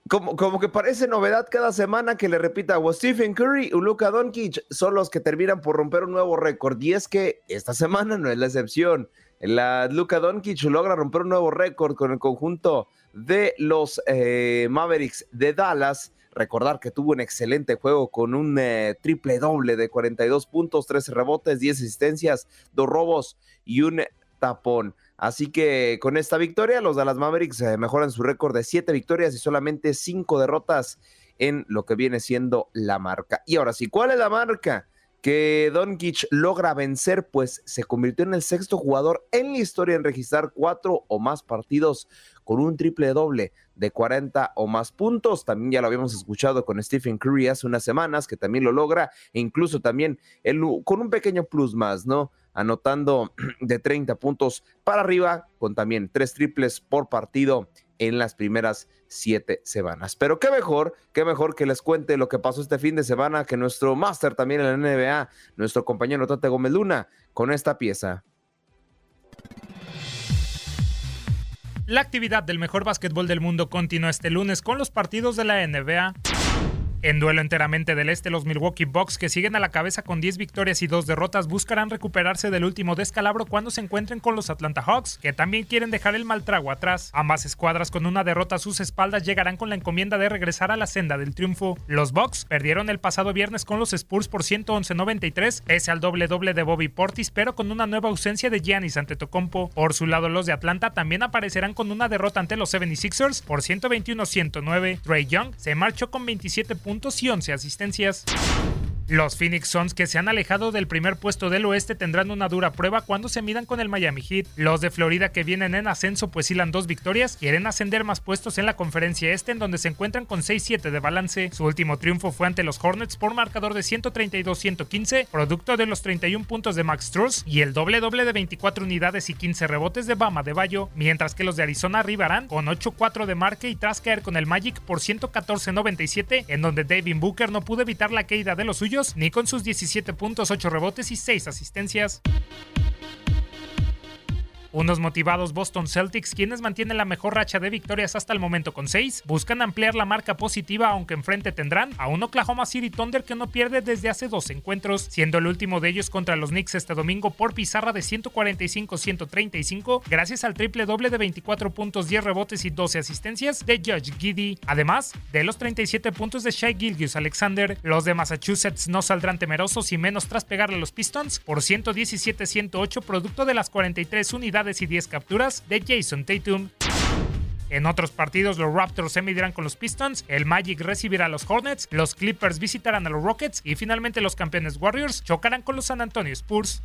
Como, como, que parece novedad cada semana que le repita o Stephen Curry o Luka Doncic son los que terminan por romper un nuevo récord. Y es que esta semana no es la excepción. La Luka Doncic logra romper un nuevo récord con el conjunto de los eh, Mavericks de Dallas. Recordar que tuvo un excelente juego con un eh, triple doble de 42 puntos, 13 rebotes, 10 asistencias, dos robos y un tapón. Así que con esta victoria, los Dallas Mavericks eh, mejoran su récord de siete victorias y solamente cinco derrotas en lo que viene siendo la marca. Y ahora sí, ¿cuál es la marca? que Doncic logra vencer, pues se convirtió en el sexto jugador en la historia en registrar cuatro o más partidos con un triple doble de 40 o más puntos. También ya lo habíamos escuchado con Stephen Curry hace unas semanas, que también lo logra, e incluso también con un pequeño plus más, ¿no? Anotando de 30 puntos para arriba, con también tres triples por partido en las primeras siete semanas. Pero qué mejor, qué mejor que les cuente lo que pasó este fin de semana que nuestro máster también en la NBA, nuestro compañero Tate Gómez Luna, con esta pieza. La actividad del mejor básquetbol del mundo continúa este lunes con los partidos de la NBA. En duelo enteramente del este, los Milwaukee Bucks, que siguen a la cabeza con 10 victorias y 2 derrotas, buscarán recuperarse del último descalabro cuando se encuentren con los Atlanta Hawks, que también quieren dejar el mal trago atrás. Ambas escuadras con una derrota a sus espaldas llegarán con la encomienda de regresar a la senda del triunfo. Los Bucks perdieron el pasado viernes con los Spurs por 111-93, pese al doble doble de Bobby Portis, pero con una nueva ausencia de Giannis Antetokounmpo. Por su lado, los de Atlanta también aparecerán con una derrota ante los 76ers por 121-109. Trey Young se marchó con 27 puntos puntos y 11 asistencias. Los Phoenix Suns que se han alejado del primer puesto del oeste tendrán una dura prueba cuando se midan con el Miami Heat. Los de Florida que vienen en ascenso pues hilan dos victorias, quieren ascender más puestos en la conferencia este en donde se encuentran con 6-7 de balance. Su último triunfo fue ante los Hornets por marcador de 132-115, producto de los 31 puntos de Max Struz y el doble doble de 24 unidades y 15 rebotes de Bama de Bayo, mientras que los de Arizona arribarán con 8-4 de marque y tras caer con el Magic por 114-97, en donde David Booker no pudo evitar la caída de los suyos ni con sus 17 puntos, 8 rebotes y 6 asistencias. Unos motivados Boston Celtics, quienes mantienen la mejor racha de victorias hasta el momento con 6, buscan ampliar la marca positiva aunque enfrente tendrán a un Oklahoma City Thunder que no pierde desde hace dos encuentros, siendo el último de ellos contra los Knicks este domingo por pizarra de 145-135 gracias al triple doble de 24 puntos, 10 rebotes y 12 asistencias de Judge Giddy. Además de los 37 puntos de Shai Gilgius Alexander, los de Massachusetts no saldrán temerosos y menos tras pegarle a los Pistons por 117-108 producto de las 43 unidades y 10 capturas de Jason Tatum. En otros partidos, los Raptors se medirán con los Pistons, el Magic recibirá a los Hornets, los Clippers visitarán a los Rockets y finalmente los campeones Warriors chocarán con los San Antonio Spurs.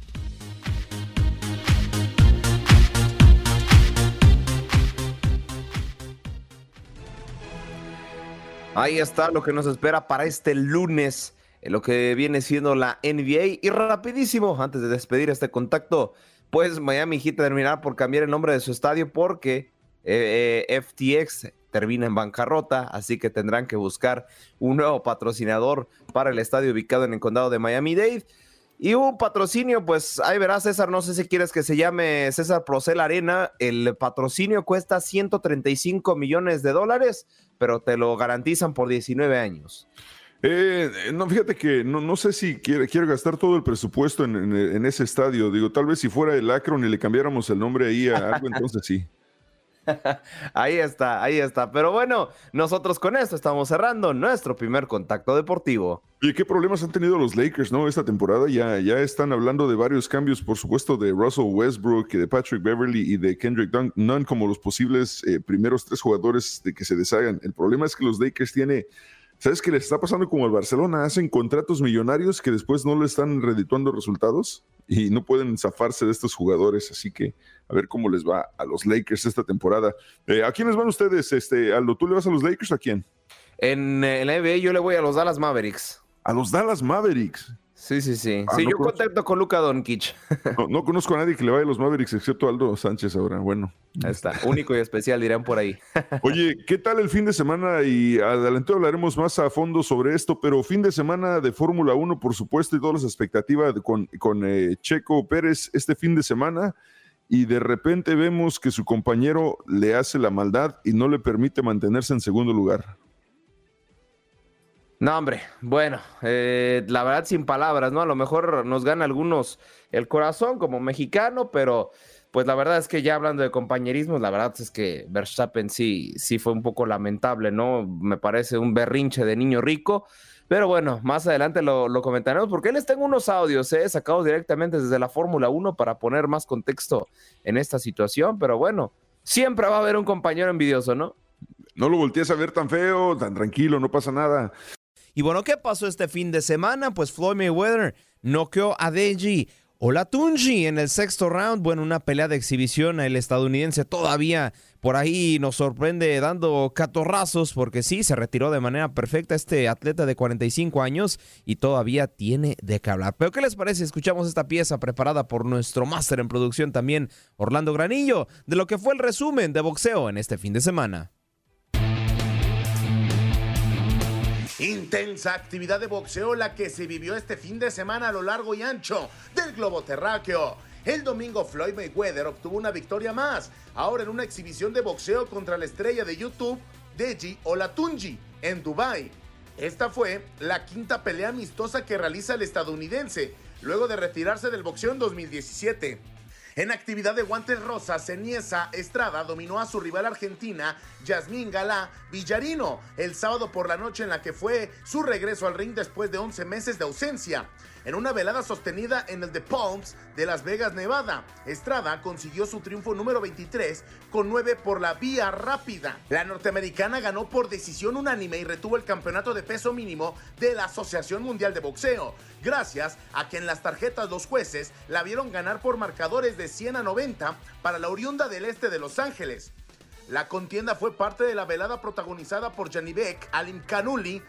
Ahí está lo que nos espera para este lunes, lo que viene siendo la NBA. Y rapidísimo, antes de despedir este contacto, pues Miami Heat terminará por cambiar el nombre de su estadio porque eh, eh, FTX termina en bancarrota, así que tendrán que buscar un nuevo patrocinador para el estadio ubicado en el condado de Miami-Dade. Y un patrocinio, pues ahí verás, César, no sé si quieres que se llame César Procel Arena. El patrocinio cuesta 135 millones de dólares, pero te lo garantizan por 19 años. Eh, no, fíjate que no, no sé si quiere, quiere, gastar todo el presupuesto en, ese estadio. Digo, tal vez si fuera el Akron y le cambiáramos el nombre ahí a algo, entonces sí. ahí está, ahí está. Pero bueno, nosotros con esto estamos cerrando nuestro primer contacto deportivo. ¿Y qué problemas han tenido los Lakers, no? Esta temporada ya, ya están hablando de varios cambios, por supuesto, de Russell Westbrook, de Patrick Beverly y de Kendrick Dunn, como los posibles eh, primeros tres jugadores de que se deshagan. El problema es que los Lakers tienen ¿Sabes qué les está pasando como al Barcelona? Hacen contratos millonarios que después no le están redituando resultados y no pueden zafarse de estos jugadores. Así que a ver cómo les va a los Lakers esta temporada. Eh, ¿A quiénes van ustedes, este, Aldo? ¿Tú le vas a los Lakers o a quién? En, en la NBA yo le voy a los Dallas Mavericks. A los Dallas Mavericks. Sí, sí, sí. Ah, sí, yo contacto con Luca Doncic. No, conozco a nadie que le vaya a los Mavericks excepto Aldo Sánchez ahora. Bueno. Ahí está. Único y especial dirán por ahí. Oye, ¿qué tal el fin de semana? Y adelante hablaremos más a fondo sobre esto, pero fin de semana de Fórmula 1, por supuesto, y todas las expectativas con, con eh, Checo Pérez este fin de semana. Y de repente vemos que su compañero le hace la maldad y no le permite mantenerse en segundo lugar. No, hombre, bueno, eh, la verdad sin palabras, ¿no? A lo mejor nos gana algunos el corazón como mexicano, pero pues la verdad es que ya hablando de compañerismo, la verdad es que Verstappen sí, sí fue un poco lamentable, ¿no? Me parece un berrinche de niño rico, pero bueno, más adelante lo, comentaremos porque les tengo unos audios ¿eh? sacados directamente desde la Fórmula 1 para poner más contexto en esta situación, pero bueno, siempre va a haber un compañero envidioso, ¿no? No lo voltees a ver tan feo, tan tranquilo, no pasa nada. Y bueno, ¿qué pasó este fin de semana? Pues Floyd Mayweather noqueó a Deji Olatunji en el sexto round. Bueno, una pelea de exhibición. El estadounidense todavía por ahí nos sorprende dando catorrazos porque sí, se retiró de manera perfecta este atleta de 45 años y todavía tiene de qué hablar. Pero ¿qué les parece? Escuchamos esta pieza preparada por nuestro máster en producción también, Orlando Granillo, de lo que fue el resumen de boxeo en este fin de semana. Intensa actividad de boxeo la que se vivió este fin de semana a lo largo y ancho del globo terráqueo. El domingo Floyd Mayweather obtuvo una victoria más, ahora en una exhibición de boxeo contra la estrella de YouTube, Deji Olatunji, en Dubai. Esta fue la quinta pelea amistosa que realiza el estadounidense, luego de retirarse del boxeo en 2017. En actividad de guantes rosas, Ceniesa Estrada dominó a su rival argentina, Yasmín Galá Villarino, el sábado por la noche en la que fue su regreso al ring después de 11 meses de ausencia. En una velada sostenida en el The Palms de Las Vegas, Nevada, Estrada consiguió su triunfo número 23 con 9 por la vía rápida. La norteamericana ganó por decisión unánime y retuvo el campeonato de peso mínimo de la Asociación Mundial de Boxeo, gracias a que en las tarjetas los jueces la vieron ganar por marcadores de 100 a 90 para la oriunda del este de Los Ángeles. La contienda fue parte de la velada protagonizada por Janibek Alim Kanuli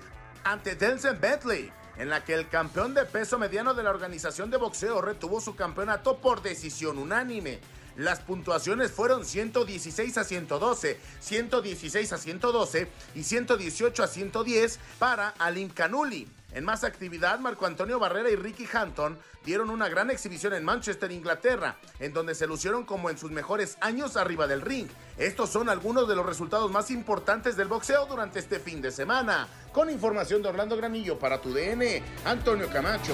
ante Denzel Bentley en la que el campeón de peso mediano de la organización de boxeo retuvo su campeonato por decisión unánime. Las puntuaciones fueron 116 a 112, 116 a 112 y 118 a 110 para Alim Kanuli. En más actividad, Marco Antonio Barrera y Ricky Hampton dieron una gran exhibición en Manchester, Inglaterra, en donde se lucieron como en sus mejores años arriba del ring. Estos son algunos de los resultados más importantes del boxeo durante este fin de semana. Con información de Orlando Granillo para tu DN, Antonio Camacho.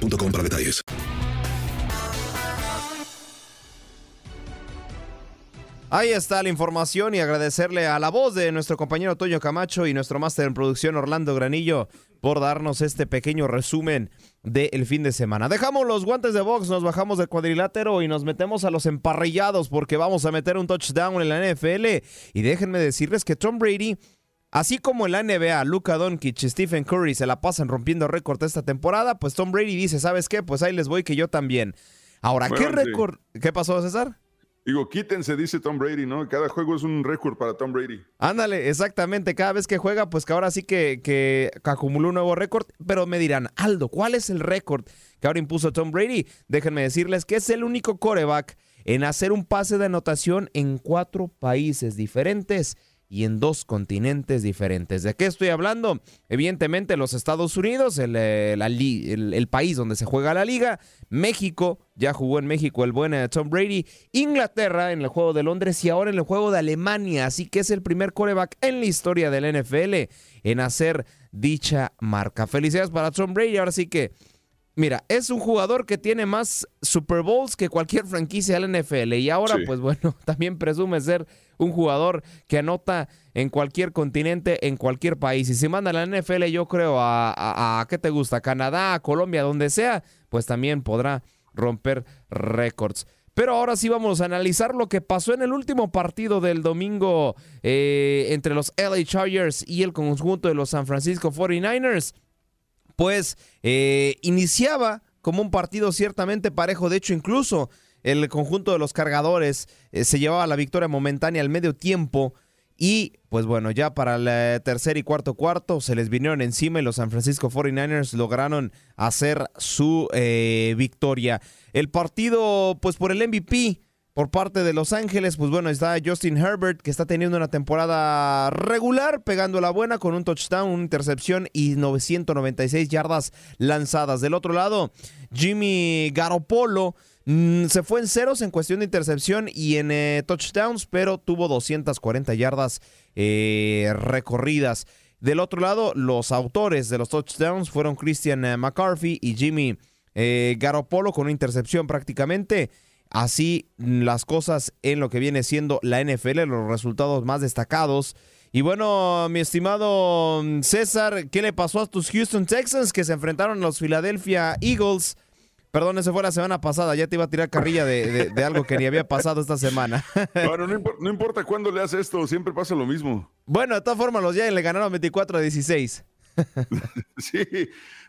para detalles. Ahí está la información y agradecerle a la voz de nuestro compañero Toño Camacho y nuestro máster en producción Orlando Granillo por darnos este pequeño resumen del fin de semana. Dejamos los guantes de box, nos bajamos del cuadrilátero y nos metemos a los emparrillados porque vamos a meter un touchdown en la NFL. Y déjenme decirles que Tom Brady Así como en la NBA, Luka Doncic y Stephen Curry se la pasan rompiendo récord esta temporada, pues Tom Brady dice, ¿sabes qué? Pues ahí les voy que yo también. Ahora, ¿qué récord? ¿Qué pasó, César? Digo, quítense, dice Tom Brady, ¿no? Cada juego es un récord para Tom Brady. Ándale, exactamente. Cada vez que juega, pues que ahora sí que, que, acumuló un nuevo récord. Pero me dirán, Aldo, ¿cuál es el récord que ahora impuso Tom Brady? Déjenme decirles que es el único coreback en hacer un pase de anotación en cuatro países diferentes y en dos continentes diferentes. ¿De qué estoy hablando? Evidentemente los Estados Unidos, eh, el, el, país donde se juega la liga, México, ya jugó en México el buen eh, Tom Brady, Inglaterra en el juego de Londres y ahora en el juego de Alemania, así que es el primer coreback en la historia del NFL en hacer dicha marca. Felicidades para Tom Brady, ahora sí que... Mira, es un jugador que tiene más Super Bowls que cualquier franquicia del NFL y ahora pues bueno, también presume ser un jugador que anota en cualquier continente, en cualquier país. Y si manda a la NFL, yo creo a, a, ¿qué te gusta? Canadá, Colombia, donde sea, pues también podrá romper récords. Pero ahora sí vamos a analizar lo que pasó en el último partido del domingo eh, entre los LA Chargers y el conjunto de los San Francisco 49ers. Pues eh, iniciaba como un partido ciertamente parejo, de hecho incluso el conjunto de los cargadores eh, se llevaba la victoria momentánea al medio tiempo. Y pues bueno, ya para el tercer y cuarto cuarto se les vinieron encima y los San Francisco 49ers lograron hacer su eh, victoria. El partido, pues por el MVP, por parte de Los Ángeles, pues bueno, está Justin Herbert, que está teniendo una temporada regular, pegando la buena con un touchdown, una intercepción y 996 yardas lanzadas. Del otro lado, Jimmy Garoppolo Mm, se fue en ceros en cuestión de intercepción y en eh, touchdowns, pero tuvo 240 yardas eh, recorridas. Del otro lado, los autores de los touchdowns fueron Christian eh, McCarthy y Jimmy Garoppolo con una intercepción prácticamente. Así las cosas en lo que viene siendo la NFL, los resultados más destacados. Y bueno, mi estimado César, ¿qué le pasó a tus Houston Texans que se enfrentaron a los Philadelphia Eagles? Perdón, ese fue la semana pasada. Ya te iba a tirar carrilla de, algo que ni había pasado esta semana. bueno, no, importa cuándo le haces esto, siempre pasa lo mismo. Bueno, de todas formas, los Giants le ganaron 24 a 16. sí,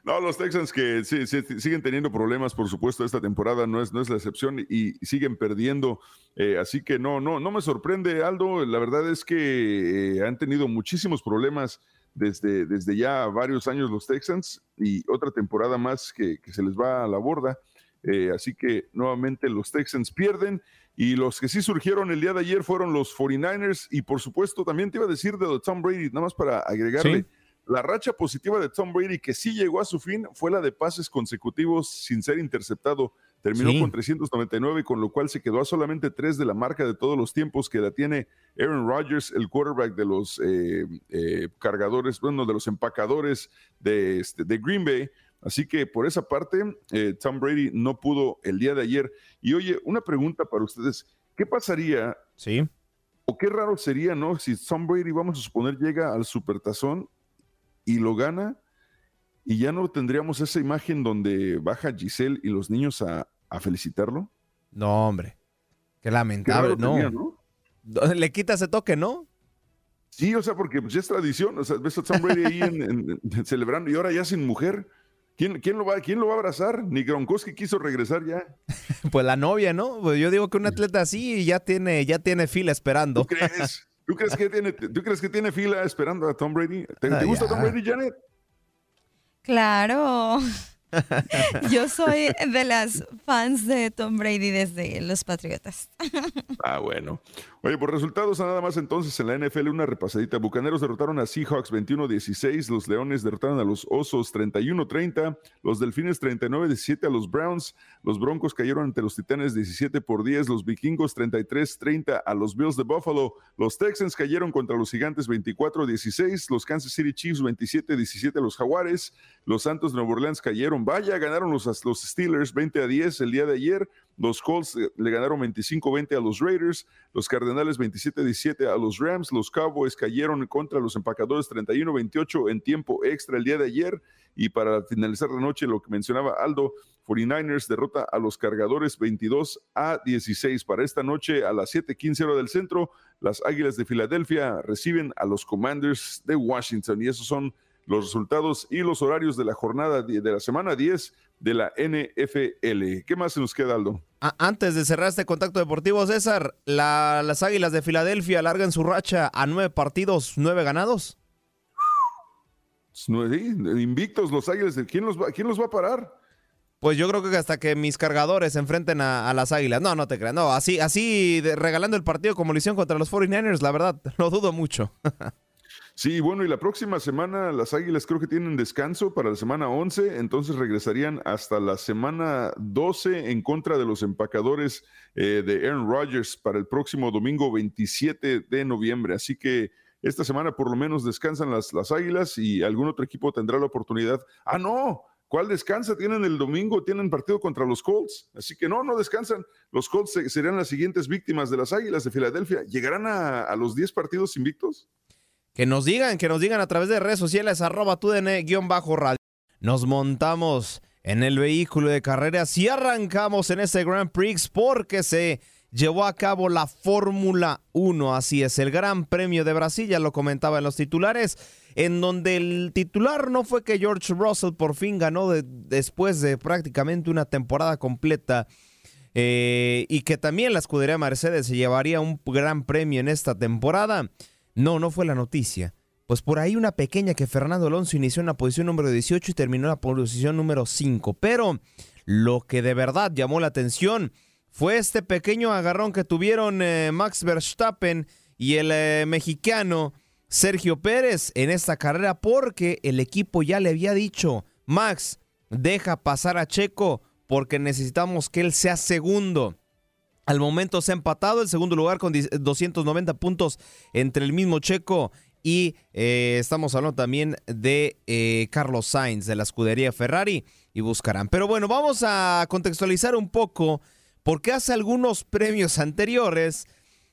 no, los Texans que siguen teniendo problemas, por supuesto, esta temporada no es, no es la excepción y siguen perdiendo. Eh, así que no, no, no me sorprende, Aldo. La verdad es que eh, han tenido muchísimos problemas desde, desde ya varios años los Texans y otra temporada más que, se les va a la borda. Eh, así que nuevamente los Texans pierden y los que sí surgieron el día de ayer fueron los 49ers y por supuesto también te iba a decir de Tom Brady, nada más para agregarle. La racha positiva de Tom Brady, que sí llegó a su fin, fue la de pases consecutivos sin ser interceptado. Terminó con 399, con lo cual se quedó a solamente tres de la marca de todos los tiempos que la tiene Aaron Rodgers, el quarterback de los eh, eh, cargadores, bueno, de los empacadores de, este, de Green Bay. Así que por esa parte, eh, Tom Brady no pudo el día de ayer. Y oye, una pregunta para ustedes. ¿Qué pasaría? Sí. O qué raro sería, ¿no? Si Tom Brady, vamos a suponer, llega al supertazón y lo gana y ya no tendríamos esa imagen donde baja Giselle y los niños a, felicitarlo. No, hombre. Qué lamentable, no. Le quita ese toque, ¿no? Sí, o sea, porque pues, ya es tradición. O sea, ves a Tom Brady ahí celebrando y ahora ya sin mujer. ¿Quién, quién, lo va, ¿Quién lo va a abrazar? Ni Gronkowski quiso regresar ya. pues la novia, ¿no? Pues yo digo que un atleta así ya tiene, ya tiene fila esperando. ¿Tú crees? ¿Tú crees que tiene, ¿tú crees que tiene fila esperando a Tom Brady? ¿Te, ah, gusta Tom Brady, Janet? Claro. Yo soy de las fans de Tom Brady desde los Patriotas. Ah, bueno. Oye, por resultados nada más entonces en la NFL una repasadita. Bucaneros derrotaron a Seahawks 21-16, los Leones derrotaron a los Osos 31-30, los Delfines 39-17 a los Browns, los Broncos cayeron ante los Titanes 17 por 10, los Vikingos 33-30 a los Bills de Buffalo, los Texans cayeron contra los Gigantes 24-16, los Kansas City Chiefs 27-17 a los Jaguares, los Santos de Nueva Orleans cayeron, vaya, ganaron los, los Steelers 20 a 10 el día de ayer, los Colts eh, le ganaron 25-20 a los Raiders, los Cardenales 27-17 a los Rams, los Cowboys cayeron contra los empacadores 31-28 en tiempo extra el día de ayer. Y para finalizar la noche, lo que mencionaba Aldo, 49ers derrota a los cargadores 22 a 16. Para esta noche a las 7:15 hora del centro, las Águilas de Filadelfia reciben a los Commanders de Washington. Y esos son los resultados y los horarios de la jornada de la semana 10 de la NFL. ¿Qué más se nos queda, Aldo? Antes de cerrar este contacto deportivo, César, las Águilas de Filadelfia alargan su racha a nueve partidos, nueve ganados. Invictos los Águilas, ¿quién los va, quién los va a parar? Pues yo creo que hasta que mis cargadores se enfrenten a, las águilas. No, no te creas. No, así, así regalando el partido como lo hicieron contra los 49ers, la verdad, lo dudo mucho. Sí, bueno, y la próxima semana las Águilas creo que tienen descanso para la semana 11, entonces regresarían hasta la semana 12 en contra de los empacadores eh, de Aaron Rodgers para el próximo domingo 27 de noviembre. Así que esta semana por lo menos descansan las, las Águilas y algún otro equipo tendrá la oportunidad. Ah, no, ¿Cuál descansa? Tienen el domingo, tienen partido contra los Colts. Así que no, no descansan. Los Colts serían las siguientes víctimas de las Águilas de Filadelfia. ¿Llegarán a, los 10 partidos invictos? Que nos digan, que nos digan a través de redes sociales, arroba bajo radio Nos montamos en el vehículo de carreras y arrancamos en ese Grand Prix porque se llevó a cabo la Fórmula 1. Así es, el Gran Premio de Brasil, ya lo comentaba en los titulares, en donde el titular no fue que George Russell por fin ganó después de prácticamente una temporada completa. Eh, y que también la escudería Mercedes se llevaría un gran premio en esta temporada. No, no fue la noticia. Pues por ahí una pequeña que Fernando Alonso inició en la posición número 18 y terminó en la posición número 5. Pero lo que de verdad llamó la atención fue este pequeño agarrón que tuvieron eh, Max Verstappen y el eh, mexicano Sergio Pérez en esta carrera porque el equipo ya le había dicho, Max, deja pasar a Checo porque necesitamos que él sea segundo. Al momento se ha empatado el segundo lugar con 290 puntos entre el mismo Checo y eh, estamos hablando también de eh, Carlos Sainz de la escudería Ferrari y buscarán. Pero bueno, vamos a contextualizar un poco porque hace algunos premios anteriores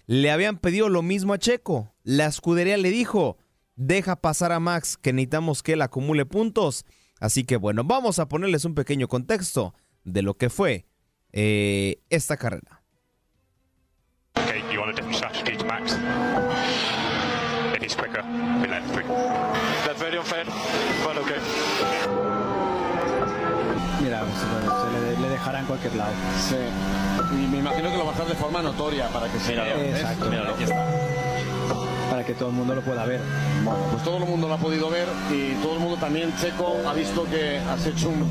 le habían pedido lo mismo a Checo. La escudería le dijo, deja pasar a Max, que necesitamos que él acumule puntos. Así que bueno, vamos a ponerles un pequeño contexto de lo que fue eh, esta carrera. En cualquier lado. Sí. Y me imagino que lo va a hacer de forma notoria para que se vea. Exacto. Míralo, aquí está para que todo el mundo lo pueda ver. Bueno, pues todo el mundo lo ha podido ver y todo el mundo también, Checo, ha visto que has hecho un,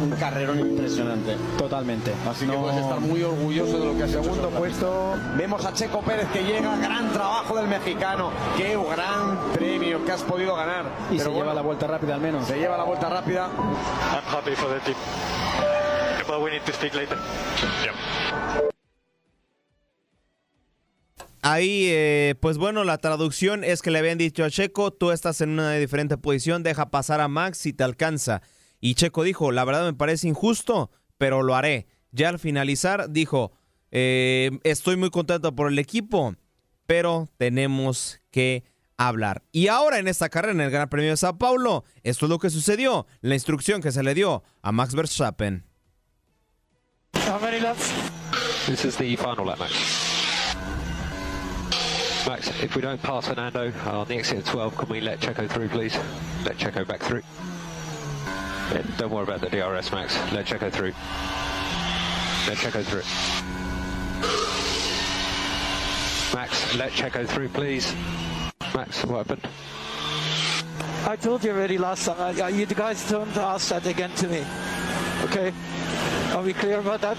un carrerón impresionante. Totalmente. Así que puedes estar muy orgulloso de lo que has Segundo hecho. Segundo puesto. Vemos a Checo Pérez que llega, gran trabajo del mexicano. Qué gran premio que has podido ganar. Y Pero se bueno, lleva la vuelta rápida al menos. Se lleva la vuelta rápida. I'm happy for the team. But we need to speak later. Yeah. Ahí, eh, pues bueno, la traducción es que le habían dicho a Checo, tú estás en una diferente posición, deja pasar a Max si te alcanza. Y Checo dijo, la verdad me parece injusto, pero lo haré. Ya al finalizar dijo, eh, estoy muy contento por el equipo, pero tenemos que hablar. Y ahora en esta carrera en el Gran Premio de Sao Paulo, esto es lo que sucedió, la instrucción que se le dio a Max Verstappen. How many laps? This is the final lap, Max. Max, if we don't pass Fernando on the exit of 12, can we let Checo through, please? Let Checo back through. Yeah, don't worry about the DRS, Max. Let Checo through. Let Checo through. Max, let Checo through, please. Max, what happened? I told you already last time. I, you guys don't ask that again to me. Okay? Clear about?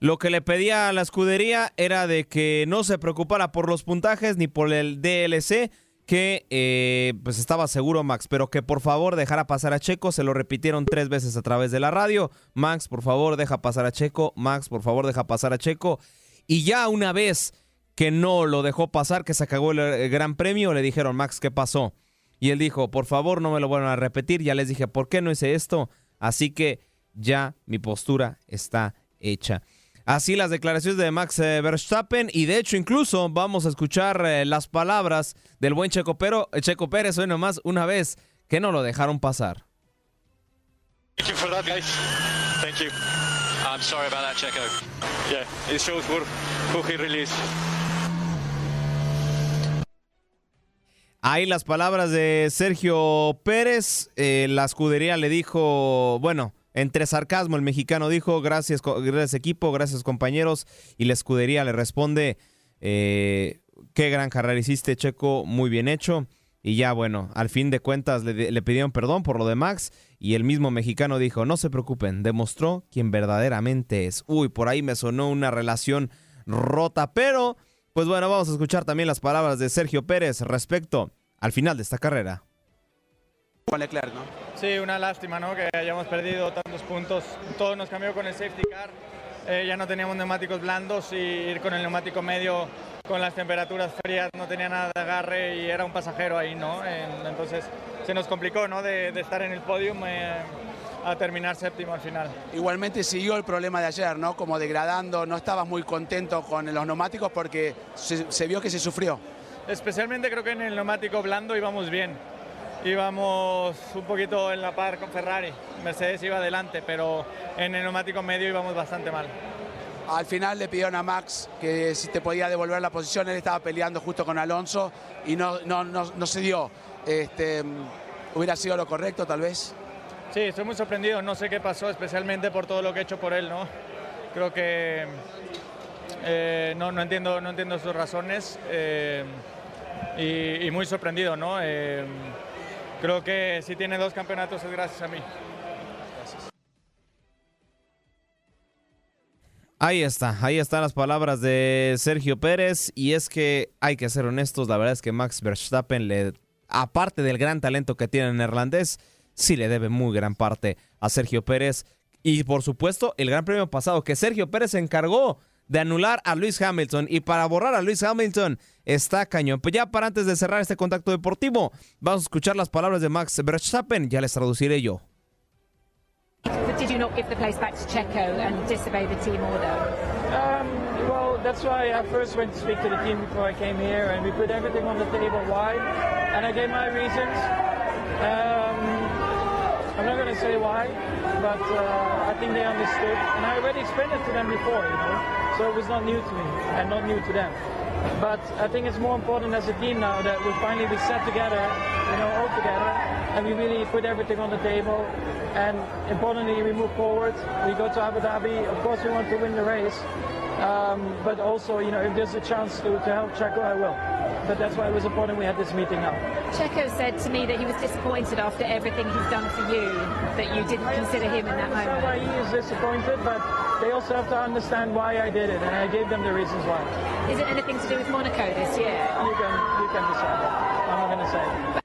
Lo que le pedía a la escudería era de que no se preocupara por los puntajes ni por el DLC, que eh, pues estaba seguro Max, pero que por favor dejara pasar a Checo. Se lo repitieron tres veces a través de la radio. Max, por favor, deja pasar a Checo. Max, por favor, deja pasar a Checo. Y ya una vez que no lo dejó pasar, que se acabó el, el gran premio, le dijeron, Max, ¿qué pasó? Y él dijo, por favor, no me lo vuelvan a repetir. Ya les dije, ¿por qué no hice esto? Así que ya mi postura está hecha. Así las declaraciones de Max eh, Verstappen y de hecho incluso vamos a escuchar eh, las palabras del buen Checo, Pero, Checo Pérez hoy nomás una vez que no lo dejaron pasar. Thank you for that, guys. Thank you. I'm sorry about that, Checo. Yeah, it shows who, who he really is. Ahí las palabras de Sergio Pérez. Eh, la escudería le dijo, bueno, entre sarcasmo, el mexicano dijo, gracias, gracias equipo, gracias compañeros. Y la escudería le responde, eh, qué gran carrera hiciste, Checo, muy bien hecho. Y ya, bueno, al fin de cuentas le, le, pidieron perdón por lo de Max. Y el mismo mexicano dijo, no se preocupen, demostró quién verdaderamente es. Uy, por ahí me sonó una relación rota, pero... Pues bueno, vamos a escuchar también las palabras de Sergio Pérez respecto al final de esta carrera. Leclerc, ¿no? Sí, una lástima, ¿no? Que hayamos perdido tantos puntos. Todo nos cambió con el safety car. Eh, ya no teníamos neumáticos blandos y ir con el neumático medio con las temperaturas frías no tenía nada de agarre y era un pasajero ahí, ¿no? Eh, entonces se nos complicó, ¿no? De, de estar en el podium. Eh, a terminar séptimo al final. Igualmente siguió el problema de ayer, ¿no? Como degradando, no estabas muy contento con los neumáticos porque se, se, vio que se sufrió. Especialmente creo que en el neumático blando íbamos bien. Íbamos un poquito en la par con Ferrari. Mercedes iba adelante, pero en el neumático medio íbamos bastante mal. Al final le pidieron a Max que si te podía devolver la posición, él estaba peleando justo con Alonso y no, no, no, no se dio. Este, ¿Hubiera sido lo correcto tal vez? Sí, estoy muy sorprendido, no sé qué pasó, especialmente por todo lo que he hecho por él, ¿no? Creo que eh, no, no, entiendo, no entiendo sus razones eh, y, y, muy sorprendido, ¿no? Eh, creo que si tiene dos campeonatos es gracias a mí. Ahí está, ahí están las palabras de Sergio Pérez y es que hay que ser honestos, la verdad es que Max Verstappen, le, aparte del gran talento que tiene en neerlandés, sí le debe muy gran parte a Sergio Pérez. Y por supuesto, el gran premio pasado que Sergio Pérez se encargó de anular a Luis Hamilton. Y para borrar a Luis Hamilton está cañón. Pues ya para antes de cerrar este contacto deportivo, vamos a escuchar las palabras de Max Verstappen. Ya les traduciré yo. Petit you not give the place back to Checo and disobey the team order? Um, well, that's why I first went to speak to the team before I came here, and we put everything on the table. Why? And I gave my reasons. Um, I'm not going to say why, but uh, I think they understood, and I already explained it to them before, you know. So it was not new to me and not new to them. But I think it's more important as a team now that we finally we sat together, you know, all together, and we really put everything on the table. And importantly, we move forward. We go to Abu Dhabi. Of course, we want to win the race. Um, but also, you know, if there's a chance to, to help Checo, I will. But that's why it was important we had this meeting now. Checo said to me that he was disappointed after everything he's done for you, that you didn't consider him in that understand why he is disappointed, but they also have to understand why I did it, and I gave them the reasons why. Is it anything to do with Monaco this year? You can, you can decide. I'm not going to say.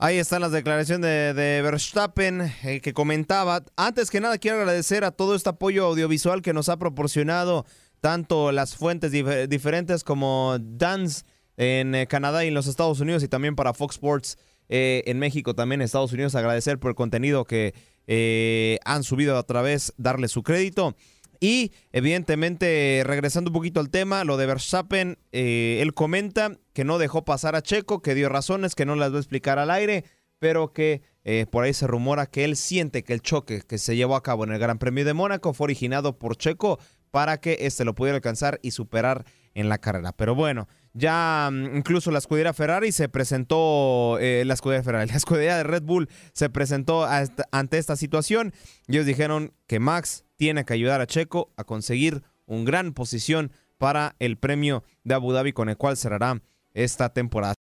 Ahí están las declaraciones de, de Verstappen eh, que comentaba. Antes que nada, quiero agradecer a todo este apoyo audiovisual que nos ha proporcionado tanto las fuentes dif- diferentes como Dance en eh, Canadá y en los Estados Unidos y también para Fox Sports eh, en México, también en Estados Unidos. Agradecer por el contenido que eh, han subido a través, darle su crédito. Y evidentemente, regresando un poquito al tema, lo de Verstappen, eh, él comenta que no dejó pasar a Checo, que dio razones, que no las va a explicar al aire, pero que eh, por ahí se rumora que él siente que el choque que se llevó a cabo en el Gran Premio de Mónaco fue originado por Checo para que este lo pudiera alcanzar y superar en la carrera. Pero bueno, ya mm, incluso la escudería Ferrari se presentó, eh, la escudería Ferrari, la escudería de Red Bull se presentó ante esta situación. Y ellos dijeron que Max tiene que ayudar a Checo a conseguir una gran posición para el premio de Abu Dhabi con el cual cerrará esta temporada.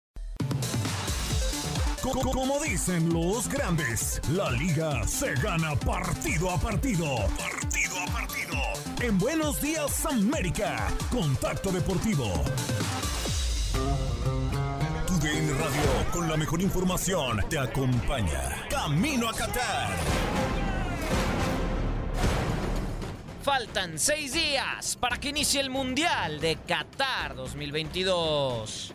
Co- Como dicen los grandes, la liga se gana partido a partido. Partido a partido. En Buenos Días América, Contacto Deportivo. Tu DN Radio, con la mejor información, te acompaña. Camino a Qatar. Faltan seis días para que inicie el Mundial de Qatar 2022.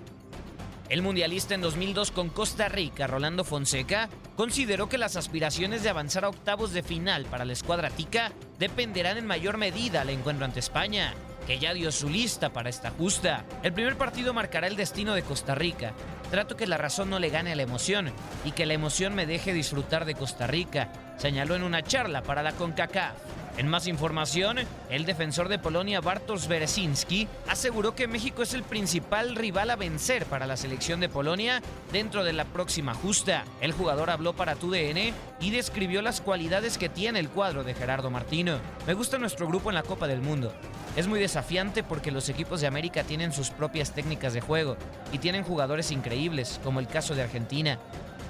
El mundialista en 2002 con Costa Rica, Rolando Fonseca, consideró que las aspiraciones de avanzar a octavos de final para la escuadra tica dependerán en mayor medida al encuentro ante España, que ya dio su lista para esta justa. El primer partido marcará el destino de Costa Rica. Trato que la razón no le gane a la emoción y que la emoción me deje disfrutar de Costa Rica, señaló en una charla para la CONCACAF. En más información, el defensor de Polonia Bartosz Berezinski aseguró que México es el principal rival a vencer para la selección de Polonia dentro de la próxima justa. El jugador habló para TUDN y describió las cualidades que tiene el cuadro de Gerardo Martino. Me gusta nuestro grupo en la Copa del Mundo. Es muy desafiante porque los equipos de América tienen sus propias técnicas de juego y tienen jugadores increíbles, como el caso de Argentina.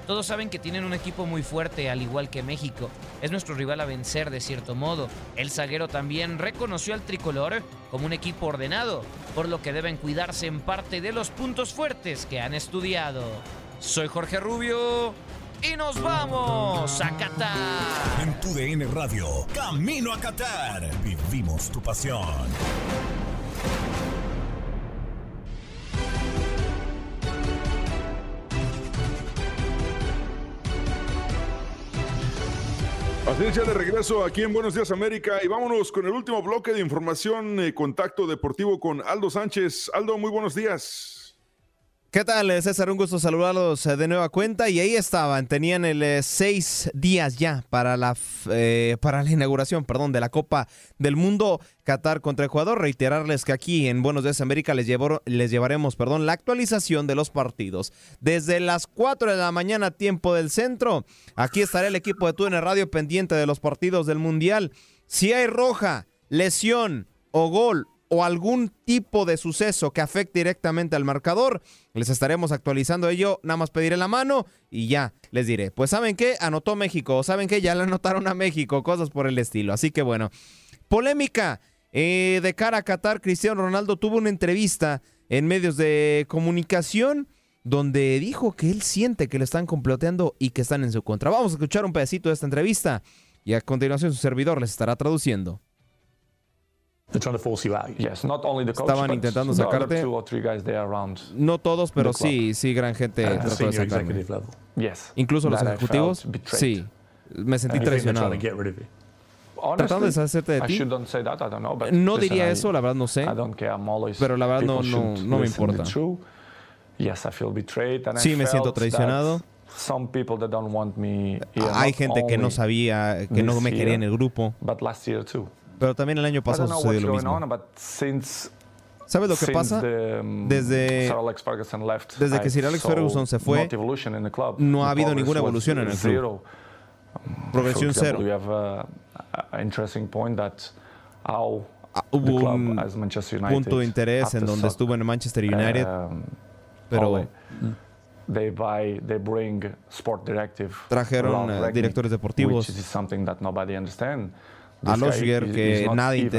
Todos saben que tienen un equipo muy fuerte, al igual que México. Es nuestro rival a vencer de cierto modo. El zaguero también reconoció al tricolor como un equipo ordenado, por lo que deben cuidarse en parte de los puntos fuertes que han estudiado. Soy Jorge Rubio y nos vamos a Qatar. En tu DN Radio, Camino a Qatar. Vivimos tu pasión. Así de regreso aquí en Buenos Días América y vámonos con el último bloque de información, eh, contacto deportivo con Aldo Sánchez. Aldo, muy buenos días. ¿Qué tal, eh, César? Un gusto saludarlos eh, de nueva cuenta. Y ahí estaban, tenían el eh, seis días ya para la, para la inauguración perdón, de la Copa del Mundo Qatar contra Ecuador. Reiterarles que aquí en Buenos Días América les, llevo- les llevaremos perdón, la actualización de los partidos. Desde las 4 de la mañana, tiempo del centro. Aquí estará el equipo de TUN Radio pendiente de los partidos del Mundial. Si hay roja, lesión o gol o algún tipo de suceso que afecte directamente al marcador, les estaremos actualizando ello, nada más pediré la mano y ya les diré. Pues saben qué, anotó México, o saben qué, ya le anotaron a México, cosas por el estilo. Así que bueno, polémica eh, de cara a Qatar, Cristiano Ronaldo tuvo una entrevista en medios de comunicación donde dijo que él siente que le están comploteando y que están en su contra. Vamos a escuchar un pedacito de esta entrevista y a continuación su servidor les estará traduciendo. Estaban intentando sacarte. No todos, pero sí, sí, gran gente trató de sacarme. Incluso los ejecutivos. Sí. Me sentí traicionado. Tratando de deshacerte de ti. No diría eso, la verdad no sé. Pero la verdad no, no, no me importa. Sí, me siento traicionado. Hay gente que no sabía, que no me quería en el grupo. Pero también el año pasado sucedió lo mismo. ¿Sabes lo que pasa? Desde, desde que Sir Alex Ferguson se fue, no ha habido ninguna evolución en el club. Progresión cero. Ah, hubo un punto de interés en donde estuvo en Manchester United, pero trajeron uh, directores deportivos a Losger que nadie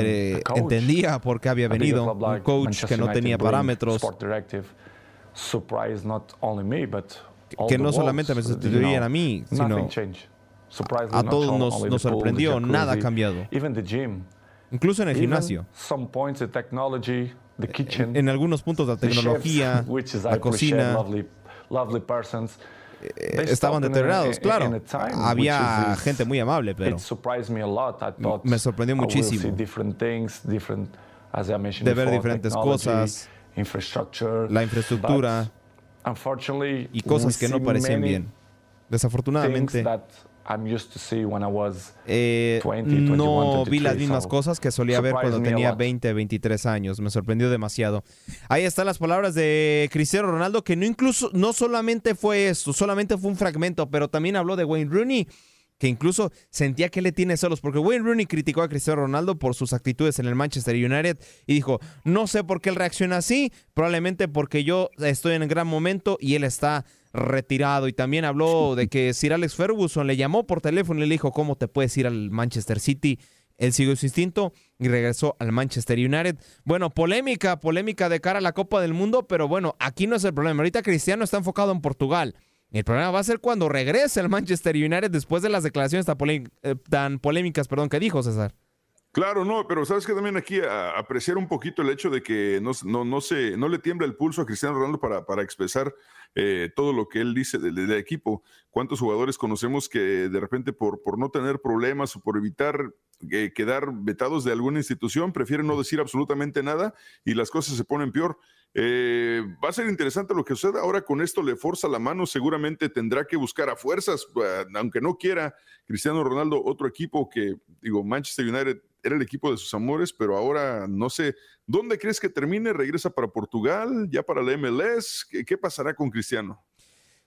entendía por qué había venido, un coach que no tenía parámetros, que no solamente me sustituían a mí, sino a todos nos, nos sorprendió, nada ha cambiado. Incluso en el gimnasio. En, algunos puntos la tecnología, la cocina, estaban deteriorados, claro. Había gente muy amable, pero me sorprendió muchísimo de ver diferentes cosas, la infraestructura y cosas que no parecían bien. Desafortunadamente, eh, no vi las mismas cosas que solía ver cuando tenía 20, 23 años. Me sorprendió demasiado. Ahí están las palabras de Cristiano Ronaldo, que no incluso, no solamente fue esto, solamente fue un fragmento, pero también habló de Wayne Rooney que incluso sentía que le tiene celos, porque Wayne Rooney criticó a Cristiano Ronaldo por sus actitudes en el Manchester United y dijo, no sé por qué él reacciona así, probablemente porque yo estoy en un gran momento y él está retirado. Y también habló de que Sir Alex Ferguson le llamó por teléfono y le dijo, ¿cómo te puedes ir al Manchester City? Él siguió su instinto y regresó al Manchester United. Bueno, polémica, polémica de cara a la Copa del Mundo, pero bueno, aquí no es el problema. Ahorita Cristiano está enfocado en Portugal. El problema va a ser cuando regrese al Manchester United después de las declaraciones tan, eh, polémicas perdón, que dijo César. Claro, no, pero sabes que también aquí apreciar un poquito el hecho de que no, no, no, se, no le tiembla el pulso a Cristiano Ronaldo para, para expresar eh, todo lo que él dice del, equipo. ¿Cuántos jugadores conocemos que de repente por, por no tener problemas o por evitar eh, quedar vetados de alguna institución prefieren no decir absolutamente nada y las cosas se ponen peor? Eh, va a ser interesante lo que suceda. Ahora con esto le forza la mano, seguramente tendrá que buscar a fuerzas, aunque no quiera Cristiano Ronaldo, otro equipo que, digo, Manchester United era el equipo de sus amores, pero ahora no sé, ¿dónde crees que termine? ¿Regresa para Portugal? ¿Ya para la MLS? ¿Qué, pasará con Cristiano?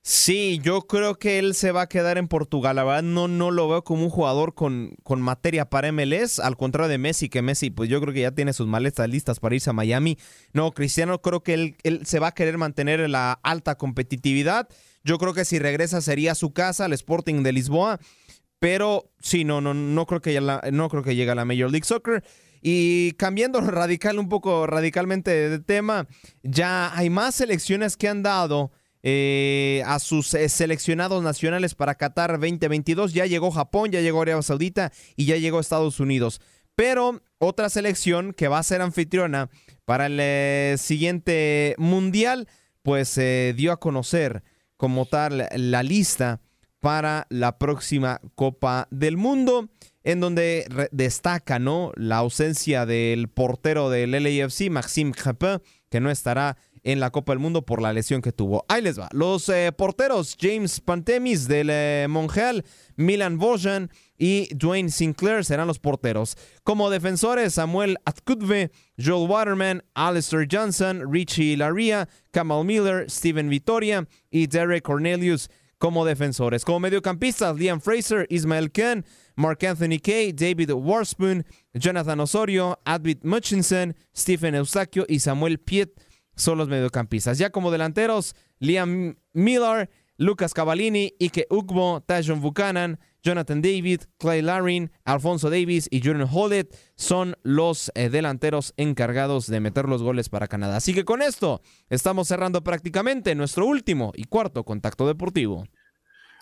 Sí, yo creo que él se va a quedar en Portugal. La verdad, no, no lo veo como un jugador con, con materia para MLS, al contrario de Messi, que Messi, pues yo creo que ya tiene sus maletas listas para irse a Miami. No, Cristiano creo que él, él se va a querer mantener la alta competitividad. Yo creo que si regresa sería su casa, el Sporting de Lisboa. Pero sí, no, no, no creo que no creo que llegue a la Major League Soccer. Y cambiando radical, un poco radicalmente de tema, ya hay más selecciones que han dado eh, a sus eh, seleccionados nacionales para Qatar 2022. Ya llegó Japón, ya llegó Arabia Saudita y ya llegó Estados Unidos. Pero otra selección que va a ser anfitriona para el eh, siguiente mundial, pues dio a conocer como tal la lista para la próxima Copa del Mundo, en donde destaca ¿no? la ausencia del portero del LAFC, Maxime Crepin, que no estará en la Copa del Mundo por la lesión que tuvo. Ahí les va. Los eh, porteros James Pantemis del eh, Monreal, Milan Bojan y Dwayne Sinclair serán los porteros. Como defensores, Samuel Atkudve, Joel Waterman, Alistair Johnson, Richie Laria, Kamal Miller, Steven Vittoria y Derek Cornelius como defensores. Como mediocampistas, Liam Fraser, Ismael Ken, Mark Anthony Kay, David Warspoon, Jonathan Osorio, Advid Mutchinson, Stephen Eustaquio y Samuel Piet son los mediocampistas. Ya como delanteros, Liam Miller, Lucas Cavallini, Ike Ugbo, Tajon Buchanan, Jonathan David, Clay Larin, Alfonso Davis y Jordan Hollett son los eh, delanteros encargados de meter los goles para Canadá. Así que con esto estamos cerrando prácticamente nuestro último y cuarto contacto deportivo.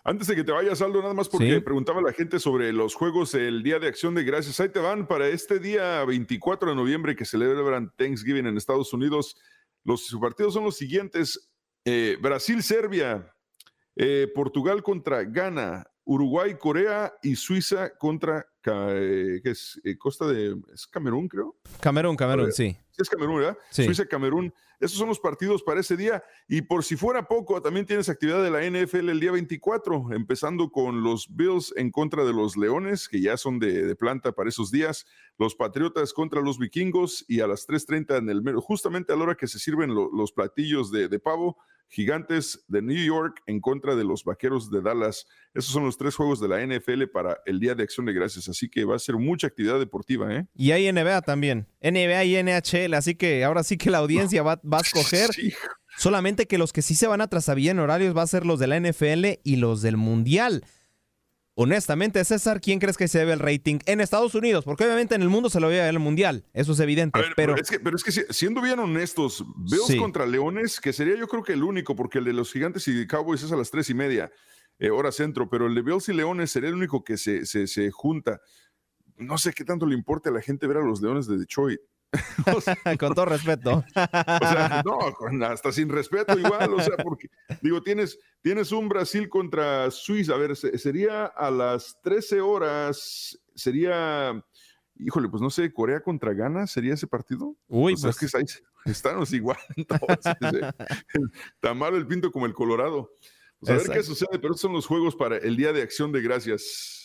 Antes de que te vayas, Aldo, nada más porque preguntaba la gente sobre los juegos el Día de Acción de Gracias. Ahí te van para este día 24 de noviembre que celebran Thanksgiving en Estados Unidos. Los partidos son los siguientes. Eh, Brasil-Serbia, eh, Portugal contra Ghana, Uruguay, Corea y Suiza contra ¿qué es? Eh, Costa de es Camerún, creo. Camerún, Camerún, sí. Sí, es Camerún, ¿verdad? Sí. Suiza, Camerún. Esos son los partidos para ese día. Y por si fuera poco, también tienes actividad de la NFL el día 24, empezando con los Bills en contra de los Leones, que ya son de, de planta para esos días. Los Patriotas contra los Vikingos y a las 3.30 en el mero, justamente a la hora que se sirven lo- los platillos de, de pavo, Gigantes de New York en contra de los Vaqueros de Dallas. Esos son los tres juegos de la NFL para el Día de Acción de Gracias. Así que va a ser mucha actividad deportiva, ¿eh? Y hay NBA también. NBA y NHL. Así que ahora sí que la audiencia va, va a escoger. Solamente que los que sí se van a atrasar en horarios va a ser los de la NFL y los del Mundial. Honestamente, César, ¿quién crees que se debe el rating en Estados Unidos? Porque obviamente en el mundo se lo ve el Mundial. Eso es evidente. Pero es que, pero es que si- siendo bien honestos, Bills Sí. contra Leones, que sería yo creo que el único, porque el de los Gigantes y Cowboys es a las tres y media, eh, hora centro, pero el de Bills y Leones sería el único que se, se, se junta. No sé qué tanto le importa a la gente ver a los Leones de Detroit. con todo respeto. O sea, no, hasta sin respeto igual, o sea, porque digo, tienes, tienes un Brasil contra Suiza, a ver, se- sería a las 13 horas, sería, híjole, pues no sé, Corea contra Ghana, ¿sería ese partido? Uy, O sea, pues- es que estamos igual, entonces, eh, tan malo el pinto como el Colorado. Pues a ver qué sucede, pero esos son los juegos para el Día de Acción de Gracias.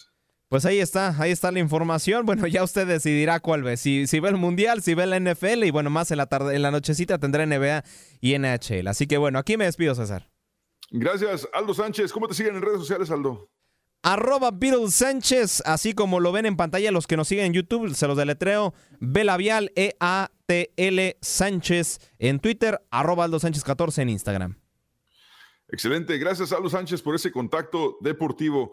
Pues ahí está, ahí está la información. Bueno, ya usted decidirá cuál ve. Si, si ve el Mundial, si ve la NFL y bueno, más en la tarde, en la nochecita tendrá NBA y NHL. Así que bueno, aquí me despido, César. Gracias, Aldo Sánchez. ¿Cómo te siguen en redes sociales, Aldo? Arroba Beatles Sánchez, así como lo ven en pantalla los que nos siguen en YouTube, se los deletreo, B labial E-A-T-L Sánchez en Twitter, arroba Aldo Sánchez 14 en Instagram. Excelente, gracias Aldo Sánchez por ese contacto deportivo.